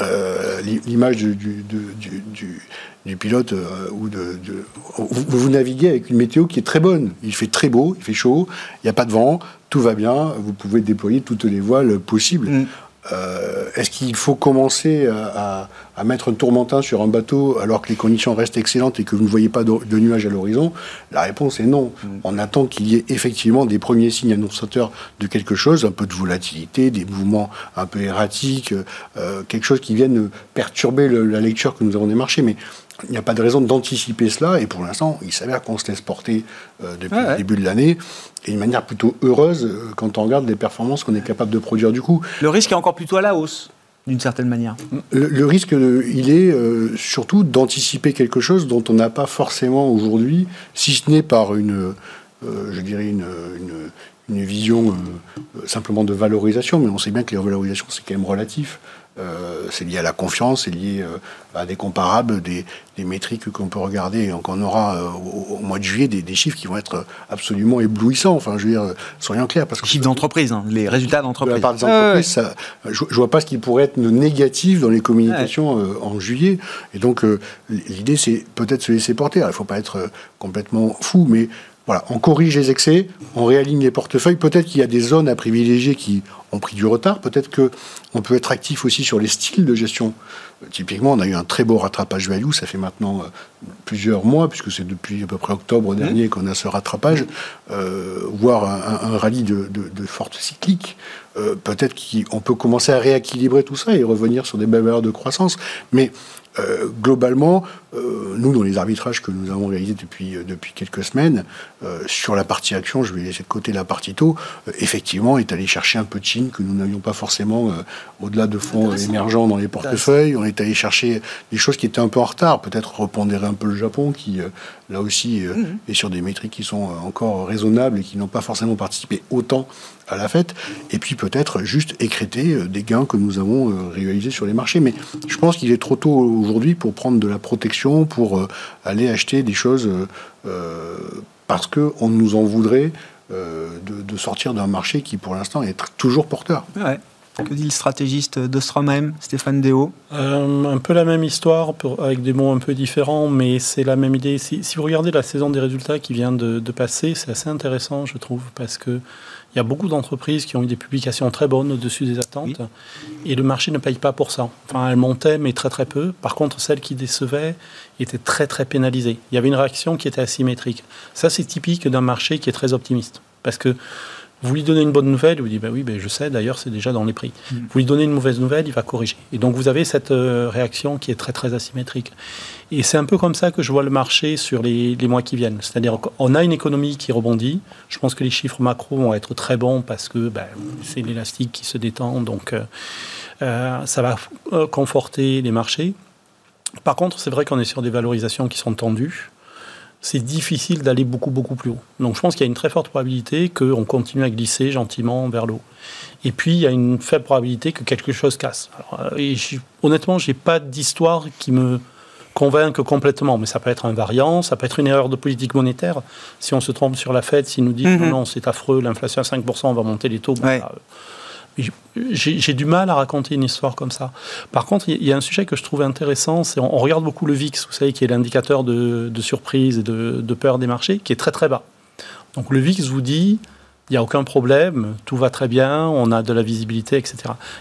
euh, l'i- l'image du, du, du- pilote euh, ou de, de- vous, vous naviguez avec une météo qui est très bonne. Il fait très beau, il fait chaud, il n'y a pas de vent, tout va bien, vous pouvez déployer toutes les voiles possibles. Mm. Euh, Est-ce qu'il faut commencer à, à- à mettre un tourmentin sur un bateau alors que les conditions restent excellentes et que vous ne voyez pas de, de nuages à l'horizon? La réponse est non. On attend qu'il y ait effectivement des premiers signes annonciateurs de quelque chose, un peu de volatilité, des mouvements un peu erratiques, euh, quelque chose qui vienne perturber le- la lecture que nous avons des marchés. Mais il n'y a pas de raison d'anticiper cela. Et pour l'instant, il s'avère qu'on se laisse porter euh, depuis ouais. le début de l'année et d'une manière plutôt heureuse euh, quand on regarde les performances qu'on est capable de produire du coup. le risque est encore plutôt à la hausse d'une certaine manière Le, le risque, euh, il est surtout d'anticiper quelque chose dont on n'a pas forcément aujourd'hui, si ce n'est par une, je dirais une, une, une vision simplement de valorisation, mais on sait bien que les revalorisations, c'est quand même relatif. Euh, c'est lié à la confiance, c'est lié euh, à des comparables, des, des métriques qu'on peut regarder. Et donc on aura euh, au, au mois de juillet des, des chiffres qui vont être absolument éblouissants. Enfin, je veux dire, soyons clairs. Parce Les que chiffres d'entreprise, hein, les résultats de la d'entreprise. part des Ouais, ouais, entreprises, ça- je, je vois pas ce qui pourrait être de négatif dans les communications euh, en juillet. Et donc, euh, l'idée, c'est peut-être se laisser porter. Alors, il faut pas être complètement fou, mais voilà, on corrige les excès, on réaligne les portefeuilles. Peut-être qu'il y a des zones à privilégier qui ont pris du retard. Peut-être que on peut être actif aussi sur les styles de gestion. Typiquement, on a eu un très beau rattrapage value. Ça fait maintenant euh, plusieurs mois, puisque c'est depuis à peu près octobre dernier qu'on a ce rattrapage, euh, voire un, un- un rallye de, de, de forte cyclique. Euh, Peut-être qu'on peut commencer à rééquilibrer tout ça et revenir sur des belles valeurs de croissance. Mais euh, globalement, euh, nous, dans les arbitrages que nous avons réalisés depuis, euh, depuis quelques semaines, sur la partie action, je vais laisser de côté la partie taux, effectivement, est allé chercher un peu de Chine que nous n'avions pas forcément au-delà de fonds émergents dans les portefeuilles. On est allé chercher des choses qui étaient un peu en retard, peut-être repondérer un peu le Japon, qui là aussi euh, est sur des métriques qui sont encore raisonnables et qui n'ont pas forcément participé autant à la fête, et puis peut-être juste écréter euh, des gains que nous avons euh, réalisés sur les marchés. Mais je pense qu'il est trop tôt aujourd'hui pour prendre de la protection, pour euh, aller acheter des choses euh, parce qu'on nous en voudrait euh, de, de sortir d'un marché qui pour l'instant est toujours porteur. Ouais. Que dit le stratégiste de Stromheim, Stéphane Déo euh, Un peu la même histoire, avec des mots un peu différents, mais c'est la même idée. Si, vous regardez la saison des résultats qui vient de, passer, c'est assez intéressant, je trouve, parce que il y a beaucoup d'entreprises qui ont eu des publications très bonnes au-dessus des attentes, et le marché ne paye pas pour ça. Enfin, elles montaient, mais très très peu. Par contre, celles qui décevaient étaient très très pénalisées. Il y avait une réaction qui était asymétrique. Ça, c'est typique d'un marché qui est très optimiste, parce que vous lui donnez une bonne nouvelle, il vous dit bah oui, ben je sais, d'ailleurs c'est déjà dans les prix. Mm. Vous lui donnez une mauvaise nouvelle, il va corriger. Et donc vous avez cette euh, réaction qui est très très asymétrique. Et c'est un peu comme ça que je vois le marché sur les, mois qui viennent. C'est-à-dire qu'on a une économie qui rebondit. Je pense que les chiffres macro vont être très bons parce que ben, c'est l'élastique qui se détend, donc euh, euh, ça va conforter les marchés. Par contre, c'est vrai qu'on est sur des valorisations qui sont tendues c'est difficile d'aller beaucoup, beaucoup plus haut. Donc je pense qu'il y a une très forte probabilité qu'on continue à glisser gentiment vers le haut. Et puis il y a une faible probabilité que quelque chose casse. Euh, honnêtement, je n'ai pas d'histoire qui me convainque complètement, mais ça peut être un variant, ça peut être une erreur de politique monétaire. Si on se trompe sur la Fed, s'il nous dit mhm. non, c'est affreux, l'inflation à 5%, on va monter les taux, bah, j'ai du mal à raconter une histoire comme ça. Par contre, il y a un sujet que je trouve intéressant, c'est on, regarde beaucoup le VIX, vous savez, qui est l'indicateur de, surprise et de, peur des marchés, qui est très très bas. Donc le VIX vous dit, il n'y a aucun problème, tout va très bien, on a de la visibilité, etc.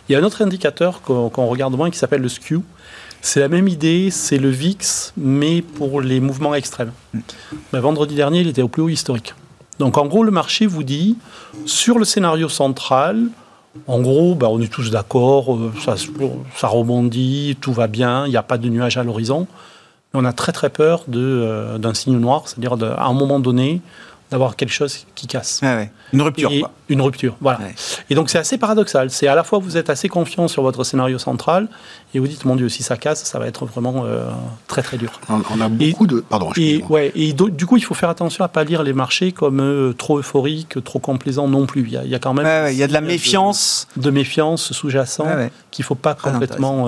Il y a un autre indicateur qu'on regarde moins qui s'appelle le skew. C'est la même idée, c'est le VIX, mais pour les mouvements extrêmes. Ben, vendredi dernier, il était au plus haut historique. Donc en gros, le marché vous dit, sur le scénario central, en gros, ben, on est tous d'accord, euh, ça, rebondit, tout va bien, il n'y a pas de nuage à l'horizon. On a très très peur euh, d'un signe noir, c'est-à-dire à un moment donné, d'avoir quelque chose qui casse. Une rupture. Une rupture, voilà. Et donc c'est assez paradoxal. C'est à la fois vous êtes assez confiant sur votre scénario central et vous dites mon Dieu si ça casse, ça va être vraiment euh, très très dur. On, a beaucoup de pardon. Et ouais et du coup il faut faire attention à pas lire les marchés comme euh, trop euphoriques, trop complaisants non plus. Il y a, quand même il y a de la méfiance, de, méfiance sous-jacent qu'il faut pas complètement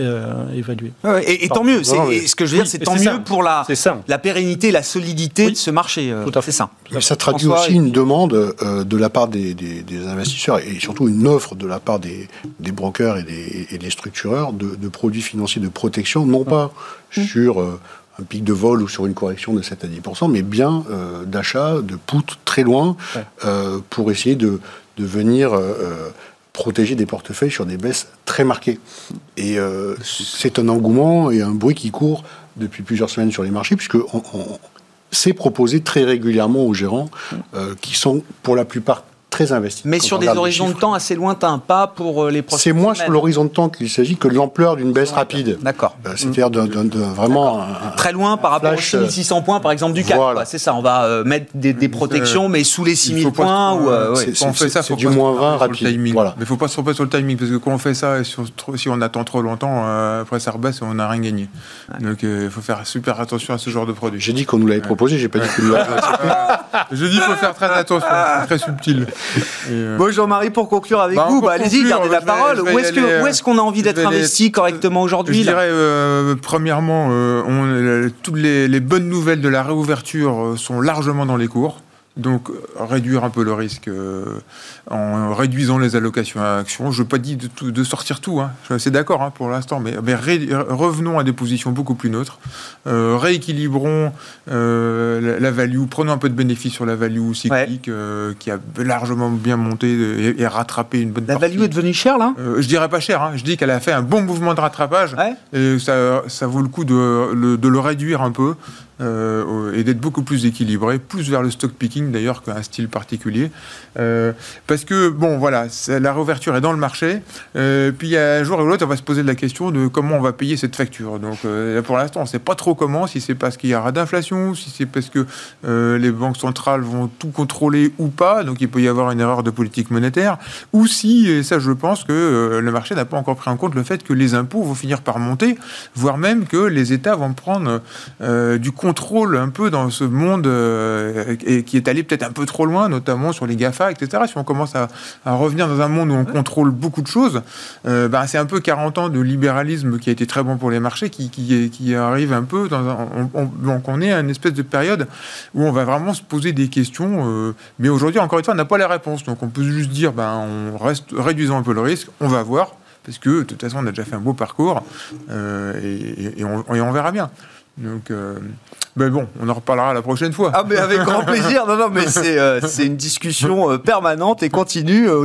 euh, euh, évaluer. et, tant mieux. ce que je veux dire, c'est tant mieux pour la, la pérennité, la solidité de ce marché. Euh, c'est ça. ça traduit aussi une demande euh, de la part des, investisseurs et surtout une offre de la part des, brokers et des, structureurs de, produits financiers de protection, non pas mmh. sur un pic de vol ou sur une correction de 7 à 10 mais bien d'achat de put très loin pour essayer de, de venir protéger des portefeuilles sur des baisses très marquées. Et euh, c'est un engouement et un bruit qui court depuis plusieurs semaines sur les marchés, puisque on, c'est proposé très régulièrement aux gérants, euh, qui sont pour la plupart très investi. Mais sur des horizons de temps assez lointains, pas pour euh, les prochaines C'est moins sur l'horizon de temps qu'il s'agit que de l'ampleur d'une baisse rapide. D'accord. Euh, c'est-à-dire de, vraiment... Très loin par rapport aux 6600 points, par exemple, du CAC. C'est ça, on va euh, mettre des, protections, mais sous les 6000 points. Ou, on fait ça, du moins 20 rapide. Voilà. Mais il ne faut pas se tromper sur le timing, parce que quand on fait ça, et si on attend trop longtemps, après ça rebaisse et on n'a rien gagné. Donc il faut faire super attention à ce genre de produit. J'ai dit qu'on nous l'avait proposé, j'ai pas dit que nous l'avons Je dis qu'il faut faire très attention, c'est très subtil. Euh, bon, Jean-Marie, pour conclure avec bah, vous, bah, allez-y, gardez la parole. Où est-ce qu'on a envie d'être investi correctement aujourd'hui Je dirais, euh, premièrement, euh, toutes les, bonnes nouvelles de la réouverture sont largement dans les cours. Donc réduire un peu le risque euh, en réduisant les allocations à actions. Je ne veux pas dire de, sortir tout, hein. je suis assez d'accord hein, pour l'instant, mais, revenons à des positions beaucoup plus neutres. Euh, rééquilibrons euh, la, value, prenons un peu de bénéfice sur la value cyclique qui a largement bien monté et, rattrapé une bonne la value est devenue chère là? Je dirais pas cher, hein. je dis qu'elle a fait un bon mouvement de rattrapage et ça, ça, vaut le coup de, de le réduire un peu. Et d'être beaucoup plus équilibré, plus vers le stock picking d'ailleurs qu'un style particulier. Euh, parce que, bon, voilà, la réouverture est dans le marché, euh, puis un jour ou l'autre, on va se poser la question de comment on va payer cette facture. Donc pour l'instant, on ne sait pas trop comment, si c'est parce qu'il y aura d'inflation, si c'est parce que les banques centrales vont tout contrôler ou pas, donc il peut y avoir une erreur de politique monétaire, ou si, et ça je pense que le marché n'a pas encore pris en compte le fait que les impôts vont finir par monter, voire même que les États vont prendre du contrôle un peu dans ce monde et qui est allé peut-être un peu trop loin, notamment sur les GAFA, etc. Si on commence à, revenir dans un monde où on contrôle beaucoup de choses, bah, c'est un peu 40 ans de libéralisme qui a été très bon pour les marchés qui, qui, qui arrive un peu dans un, on, donc on est à une espèce de période où on va vraiment se poser des questions. mais aujourd'hui, encore une fois, on n'a pas les réponses. Donc on peut juste dire, ben, on reste réduisant un peu le risque, on va voir parce que de toute façon, on a déjà fait un beau parcours euh, et, on, verra bien. Donc, euh, mais bon, on en reparlera la prochaine fois. Ah, mais avec grand plaisir. Non, non, mais c'est euh, une discussion euh, permanente et continue. Euh,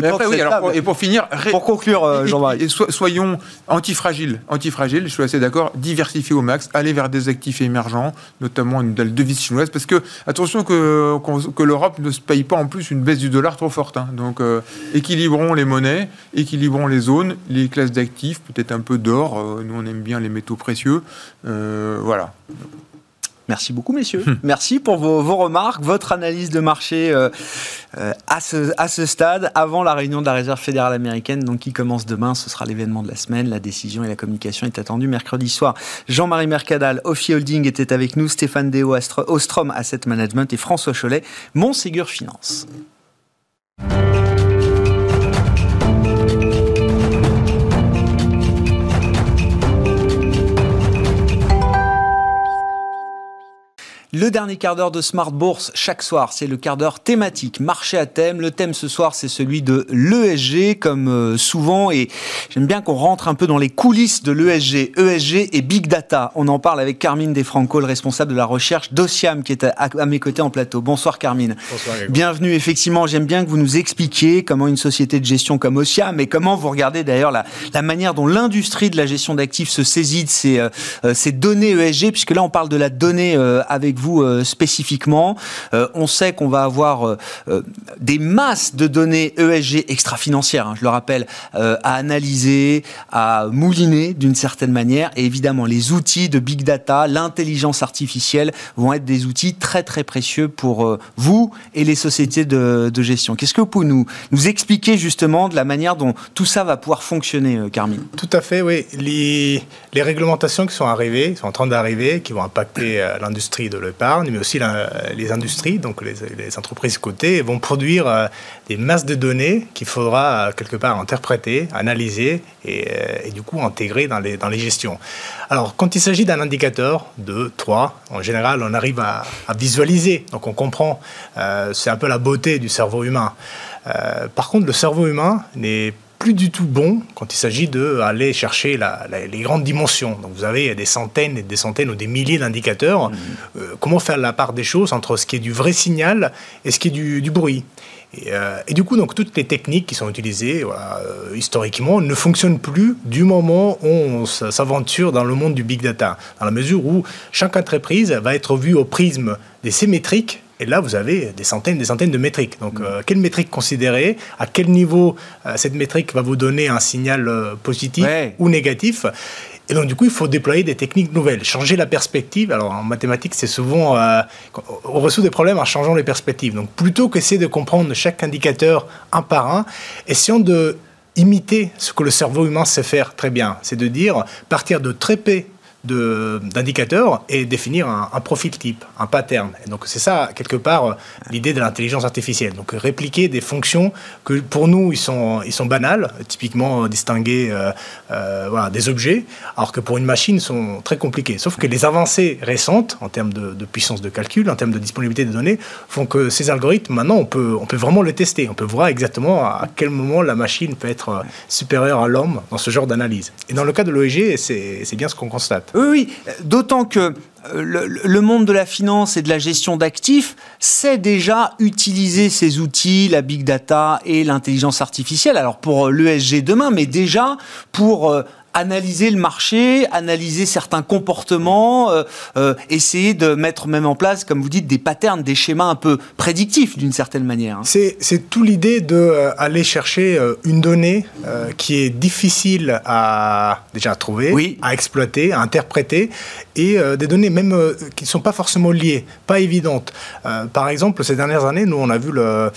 et pour finir, pour conclure, Jean-Marie. soyons antifragiles. Antifragiles, je suis assez d'accord. Diversifier au max, aller vers des actifs émergents, notamment une devise chinoise, parce que attention que, que l'Europe ne se paye pas en plus une baisse du dollar trop forte. Hein. Donc, équilibrons les monnaies, équilibrons les zones, les classes d'actifs, peut-être un peu d'or. nous, on aime bien les métaux précieux. voilà. Merci beaucoup, messieurs. Hmm. Merci pour vos, remarques, votre analyse de marché euh, euh, à, ce, à ce stade, avant la réunion de la Réserve fédérale américaine, donc qui commence demain. Ce sera l'événement de la semaine. La décision et la communication est attendue mercredi soir. Jean-Marie Mercadal, Ophi Holding, était avec nous. Stéphane Deo, Ostrom Asset Management et François Cholet, Montségur Finance. Le dernier quart d'heure de Smart Bourse chaque soir, c'est le quart d'heure thématique, marché à thème. Le thème ce soir, c'est celui de l'ESG, comme euh, souvent, et j'aime bien qu'on rentre un peu dans les coulisses de l'ESG. ESG et Big Data. On en parle avec Carmine Defranco, le responsable de la recherche d'Ociam, qui est à, mes côtés en plateau. Bonsoir Carmine. Bonsoir. Bienvenue. Effectivement, j'aime bien que vous nous expliquiez comment une société de gestion comme Ociam, et comment vous regardez d'ailleurs la, la manière dont l'industrie de la gestion d'actifs se saisit de ces, euh, euh, ces données ESG, puisque là on parle de la donnée avec vous vous euh, spécifiquement. Euh, on sait qu'on va avoir euh, des masses de données ESG extra-financières, hein, je le rappelle, à analyser, à mouliner d'une certaine manière. Et évidemment, les outils de big data, l'intelligence artificielle vont être des outils très très précieux pour vous et les sociétés de, gestion. Qu'est-ce que vous pouvez nous, nous expliquer justement de la manière dont tout ça va pouvoir fonctionner, Carmine? Tout à fait, oui. Les, réglementations qui sont arrivées, sont en train d'arriver, qui vont impacter l'industrie de l'épargne, mais aussi les industries, donc les, entreprises cotées, vont produire euh, des masses de données qu'il faudra euh, quelque part interpréter, analyser et, euh, du coup intégrer dans les, dans les gestions. Alors, quand il s'agit d'un indicateur, deux, trois, en général, on arrive à, visualiser, donc on comprend, c'est un peu la beauté du cerveau humain. par contre, le cerveau humain n'est plus du tout bon quand il s'agit d'aller chercher les grandes dimensions. Donc vous avez des centaines et des centaines ou des milliers d'indicateurs. Mmh. Euh, comment faire la part des choses entre ce qui est du vrai signal et ce qui est du, bruit? Euh, et, du coup, donc, toutes les techniques qui sont utilisées euh, historiquement ne fonctionnent plus du moment où on s'aventure dans le monde du big data, dans la mesure où chaque entreprise va être vue au prisme des symétriques et là, vous avez des centaines, des centaines de métriques. Donc, euh, quelle métrique considérer? À quel niveau euh, cette métrique va vous donner un signal euh, positif ou négatif? Et donc, du coup, il faut déployer des techniques nouvelles, changer la perspective. Alors, en mathématiques, c'est souvent. on résout des problèmes en changeant les perspectives. Donc, plutôt qu'essayer de comprendre chaque indicateur un par un, essayons de imiter ce que le cerveau humain sait faire très bien. C'est de dire, partir de très peu d'indicateurs et définir un, profil type, un pattern. Et donc c'est ça, quelque part, l'idée de l'intelligence artificielle. Donc répliquer des fonctions que pour nous, ils sont, ils sont banales, typiquement distinguer euh, euh, des objets, alors que pour une machine, sont très compliqués. Sauf que les avancées récentes, en termes de, puissance de calcul, en termes de disponibilité des données, font que ces algorithmes, maintenant, on peut, on peut vraiment les tester. On peut voir exactement à quel moment la machine peut être supérieure à l'homme dans ce genre d'analyse. Et dans le cas de l'OEG, c'est bien ce qu'on constate. Oui, oui, d'autant que euh, le, monde de la finance et de la gestion d'actifs sait déjà utiliser ces outils, la big data et l'intelligence artificielle. Alors pour l'ESG demain, mais déjà pour euh, analyser le marché, analyser certains comportements, euh, euh, essayer de mettre même en place, comme vous dites, des patterns, des schémas un peu prédictifs d'une certaine manière. Hein. C'est, c'est tout l'idée d'aller euh, chercher une donnée qui est difficile à déjà trouver, à exploiter, à interpréter, et des données même qui ne sont pas forcément liées, pas évidentes. par exemple, ces dernières années, nous, on a vu le,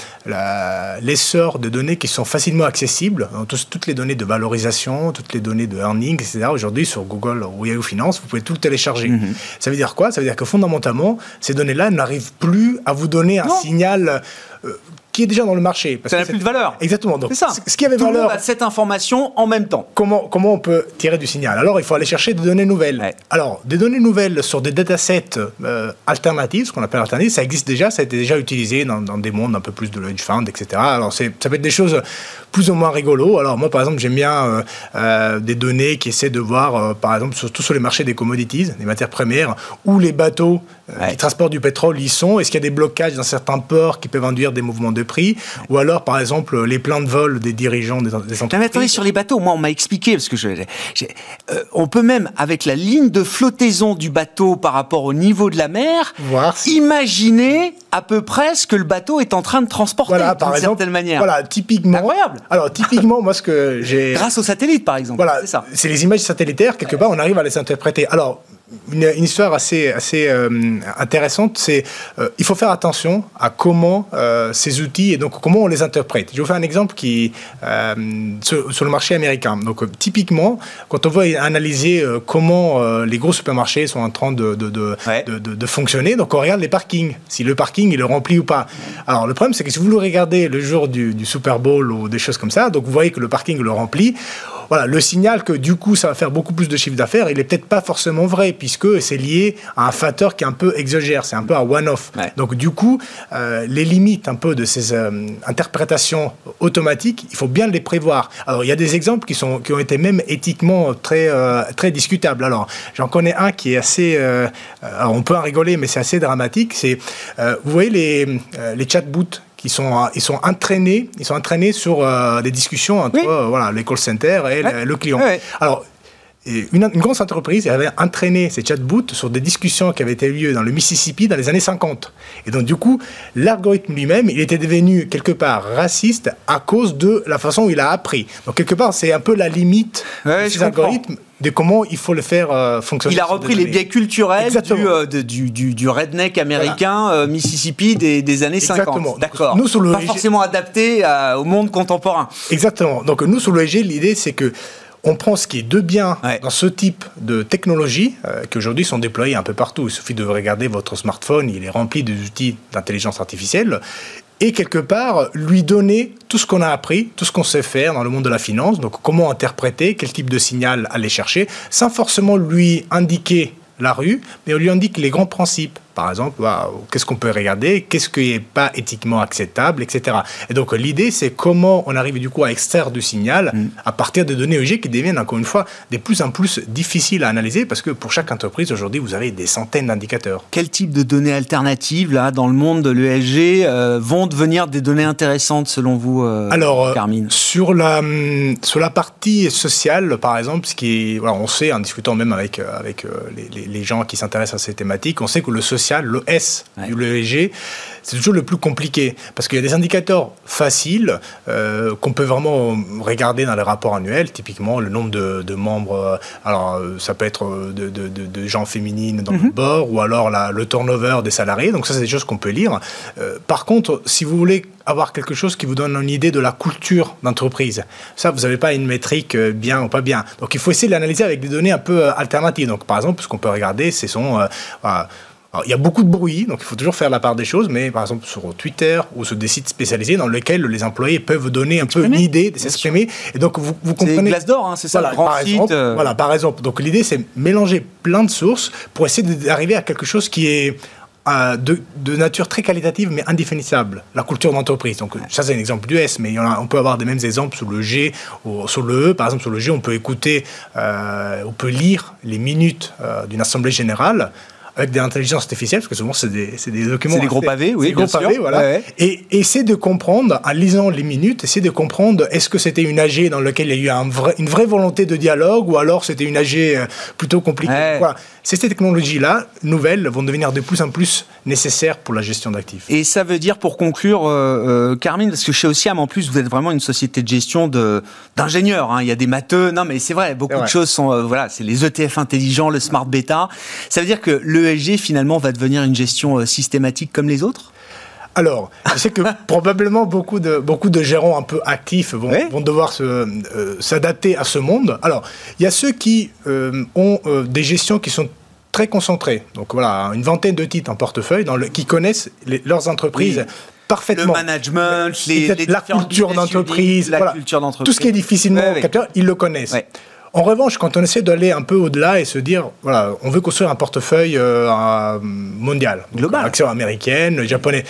l'essor de données qui sont facilement accessibles, toutes les données de valorisation, toutes les données de earnings, etc. Aujourd'hui, sur Google ou Yahoo Finance, vous pouvez tout télécharger. Mhm. Ça veut dire quoi? Ça veut dire que fondamentalement, ces données-là n'arrivent plus à vous donner un signal euh, qui est déjà dans le marché. Parce ça n'a plus de valeur. Exactement. Donc, ça. Ce qui avait Tout valeur. Le monde a cette information en même temps. Comment, comment on peut tirer du signal? Alors, il faut aller chercher des données nouvelles. Alors, des données nouvelles sur des datasets euh, alternatifs, ce qu'on appelle alternatifs, ça existe déjà, ça a été déjà utilisé dans, dans des mondes un peu plus de hedge fund, etc. Alors, ça peut être des choses plus ou moins rigolos. Alors, moi, par exemple, j'aime bien euh, euh, des données qui essaient de voir, par exemple, surtout sur les marchés des commodities, des matières premières, où les bateaux qui transportent du pétrole y sont. Est-ce qu'il y a des blocages dans certains ports qui peuvent induire des mouvements de prix, ou alors par exemple les plans de vol des dirigeants des, des entreprises. Mais attendez, sur les bateaux, moi on m'a expliqué, parce que je, euh, on peut même, avec la ligne de flottaison du bateau par rapport au niveau de la mer, Voir imaginer à peu près ce que le bateau est en train de transporter voilà, d'une certaine manière. Voilà, typiquement. Incroyable. Alors typiquement, moi ce que j'ai. Grâce aux satellites par exemple. Voilà, c'est ça. C'est les images satellitaires, quelque part on arrive à les interpréter. Alors une, histoire assez, assez euh, intéressante, c'est euh, il faut faire attention à comment euh, ces outils et donc comment on les interprète. Je vais vous faire un exemple qui sur, sur, le marché américain. Donc typiquement, quand on veut analyser comment les gros supermarchés sont en train de de, de, de, fonctionner, donc on regarde les parkings, si le parking il est rempli ou pas. Alors le problème c'est que si vous le regardez le jour du, du Super Bowl ou des choses comme ça, donc vous voyez que le parking le remplit voilà, le signal que du coup ça va faire beaucoup plus de chiffre d'affaires, il est peut-être pas forcément vrai puisque c'est lié à un facteur qui est un peu exogère, c'est un peu un one-off. Donc du coup, euh, les limites un peu de ces euh, interprétations automatiques, il faut bien les prévoir. Alors il y a des exemples qui sont qui ont été même éthiquement très euh, très discutables. Alors j'en connais un qui est assez, on peut en rigoler, mais c'est assez dramatique. C'est vous voyez les les chatbots? Ils sont, ils sont entraînés, ils sont entraînés sur euh, des discussions entre euh, voilà, les call centers et le, client. Alors, une, une, grosse entreprise avait entraîné ces chatbots sur des discussions qui avaient été lieu dans le Mississippi dans les années 50. Et donc, du coup, l'algorithme lui-même, il était devenu quelque part raciste à cause de la façon où il a appris. Donc, quelque part, c'est un peu la limite de ces algorithmes de comment il faut le faire euh, fonctionner. Il a repris les biais culturels du, du, du, redneck américain euh, Mississippi des, des, années Exactement. 50. D'accord. Nous, Pas forcément adapté au monde contemporain. Exactement. Donc nous, sur l'EG, l'idée, c'est que on prend ce qui est de bien dans ce type de technologie euh, qui aujourd'hui sont déployées un peu partout. Il suffit de regarder votre smartphone, il est rempli d'outils d'intelligence artificielle et quelque part lui donner tout ce qu'on a appris, tout ce qu'on sait faire dans le monde de la finance, donc comment interpréter, quel type de signal aller chercher, sans forcément lui indiquer la rue, mais on lui indique les grands principes. Par exemple, qu'est-ce qu'on peut regarder, qu'est-ce qui n'est pas éthiquement acceptable, etc. Et donc l'idée, c'est comment on arrive du coup à extraire du signal mm. à partir de données EG qui deviennent encore une fois de plus en plus difficiles à analyser parce que pour chaque entreprise aujourd'hui, vous avez des centaines d'indicateurs. Quel type de données alternatives là dans le monde de l'ESG euh, vont devenir des données intéressantes selon vous, euh, Alors, euh, Carmine? sur la sur la partie sociale, par exemple, ce qui voilà, on sait en discutant même avec avec les, les gens qui s'intéressent à ces thématiques, on sait que le social le S du l'ESG, c'est toujours le plus compliqué parce qu'il y a des indicateurs faciles euh, qu'on peut vraiment regarder dans les rapports annuels, typiquement le nombre de, membres, euh, alors euh, ça peut être de, gens féminines dans le mhm. bord ou alors le turnover des salariés, donc ça c'est des choses qu'on peut lire. par contre, si vous voulez avoir quelque chose qui vous donne une idée de la culture d'entreprise. Ça, vous n'avez pas une métrique bien ou pas bien. Donc, il faut essayer de l'analyser avec des données un peu alternatives. Donc, par exemple, ce qu'on peut regarder, c'est il y a beaucoup de bruit, donc il faut toujours faire la part des choses, mais par exemple sur Twitter ou sur des sites spécialisés dans lesquels les employés peuvent donner un peu une idée de s'exprimer. Et donc vous, vous comprenez. C'est d'or, hein, c'est ça, voilà, grand par site. Exemple, euh. Voilà, par exemple. Donc l'idée, c'est mélanger plein de sources pour essayer d'arriver à quelque chose qui est euh, de, de, nature très qualitative mais indéfinissable, la culture d'entreprise. Donc ça c'est un exemple du S, mais il y en a, on peut avoir des mêmes exemples sur le G ou sur le E. Par exemple sur le G, on peut écouter, euh, on peut lire les minutes d'une assemblée générale avec des intelligences artificielles, parce que souvent c'est des, des, documents. C'est des gros pavés, oui. Des gros pavés, voilà. Et essayer de comprendre, en lisant les minutes, essayer de comprendre est-ce que c'était une AG dans laquelle il y a eu un vrai, une vraie volonté de dialogue ou alors c'était une AG euh, plutôt compliquée. Voilà. Ces technologies-là, nouvelles, vont devenir de plus en plus nécessaires pour la gestion d'actifs. Et ça veut dire, pour conclure, euh, euh, Carmine, parce que chez Ociam, en plus, vous êtes vraiment une société de gestion d'ingénieurs. Hein. Il y a des matheux. Non, mais c'est vrai, beaucoup de choses sont. voilà, c'est les ETF intelligents, le smart beta. Ça veut dire que le l'ESG finalement va devenir une gestion euh, systématique comme les autres? Alors, je sais que probablement beaucoup de, beaucoup de gérants un peu actifs vont, vont devoir s'adapter à ce monde. Alors, il y a ceux qui ont des gestions qui sont très concentrées. Donc voilà, une vingtaine de titres en portefeuille dans le, qui connaissent leurs entreprises parfaitement. Le management, les, la culture d'entreprise, la culture d'entreprise. Tout ce qui est difficilement ouais, ils le connaissent. En revanche, quand on essaie d'aller un peu au-delà et se dire, voilà, on veut construire un portefeuille euh, mondial, global, action américaine, japonais,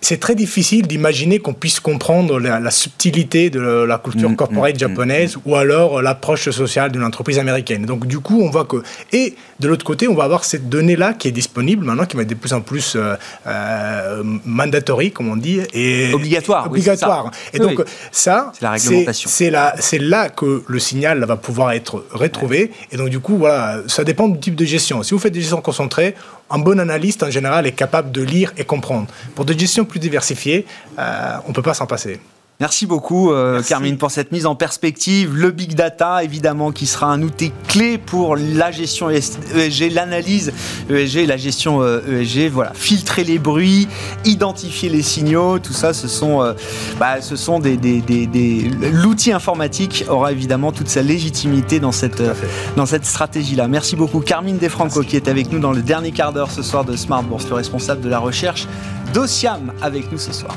c'est très difficile d'imaginer qu'on puisse comprendre la, subtilité de la culture mm, corporate mm, japonaise mm, ou alors l'approche sociale d'une entreprise américaine. Donc du coup, on voit que... Et de l'autre côté, on va avoir cette donnée-là qui est disponible maintenant, qui va être de plus en plus euh, euh mandatory, comme on dit. Et obligatoire. Obligatoire. et donc ça, c'est la réglementation. C'est là, là que le signal va pouvoir être retrouvé. Et donc du coup, voilà, ça dépend du type de gestion. Si vous faites des gestions concentrées, un bon analyste, en général, est capable de lire et comprendre. Pour des gestions plus diversifiées, euh, on ne peut pas s'en passer. Merci beaucoup, euh, Carmine, pour cette mise en perspective. Le big data, évidemment, qui sera un outil clé pour la gestion ESG, l'analyse ESG, la gestion ESG. Euh, voilà, filtrer les bruits, identifier les signaux, tout ça, ce sont, euh, bah, ce sont des, des, des, l'outil informatique aura évidemment toute sa légitimité dans cette, dans cette stratégie-là. Merci beaucoup, Carmine Defranco, qui est avec nous dans le dernier quart d'heure ce soir de Smart Bourse, le responsable de la recherche d'Ociam, avec nous ce soir.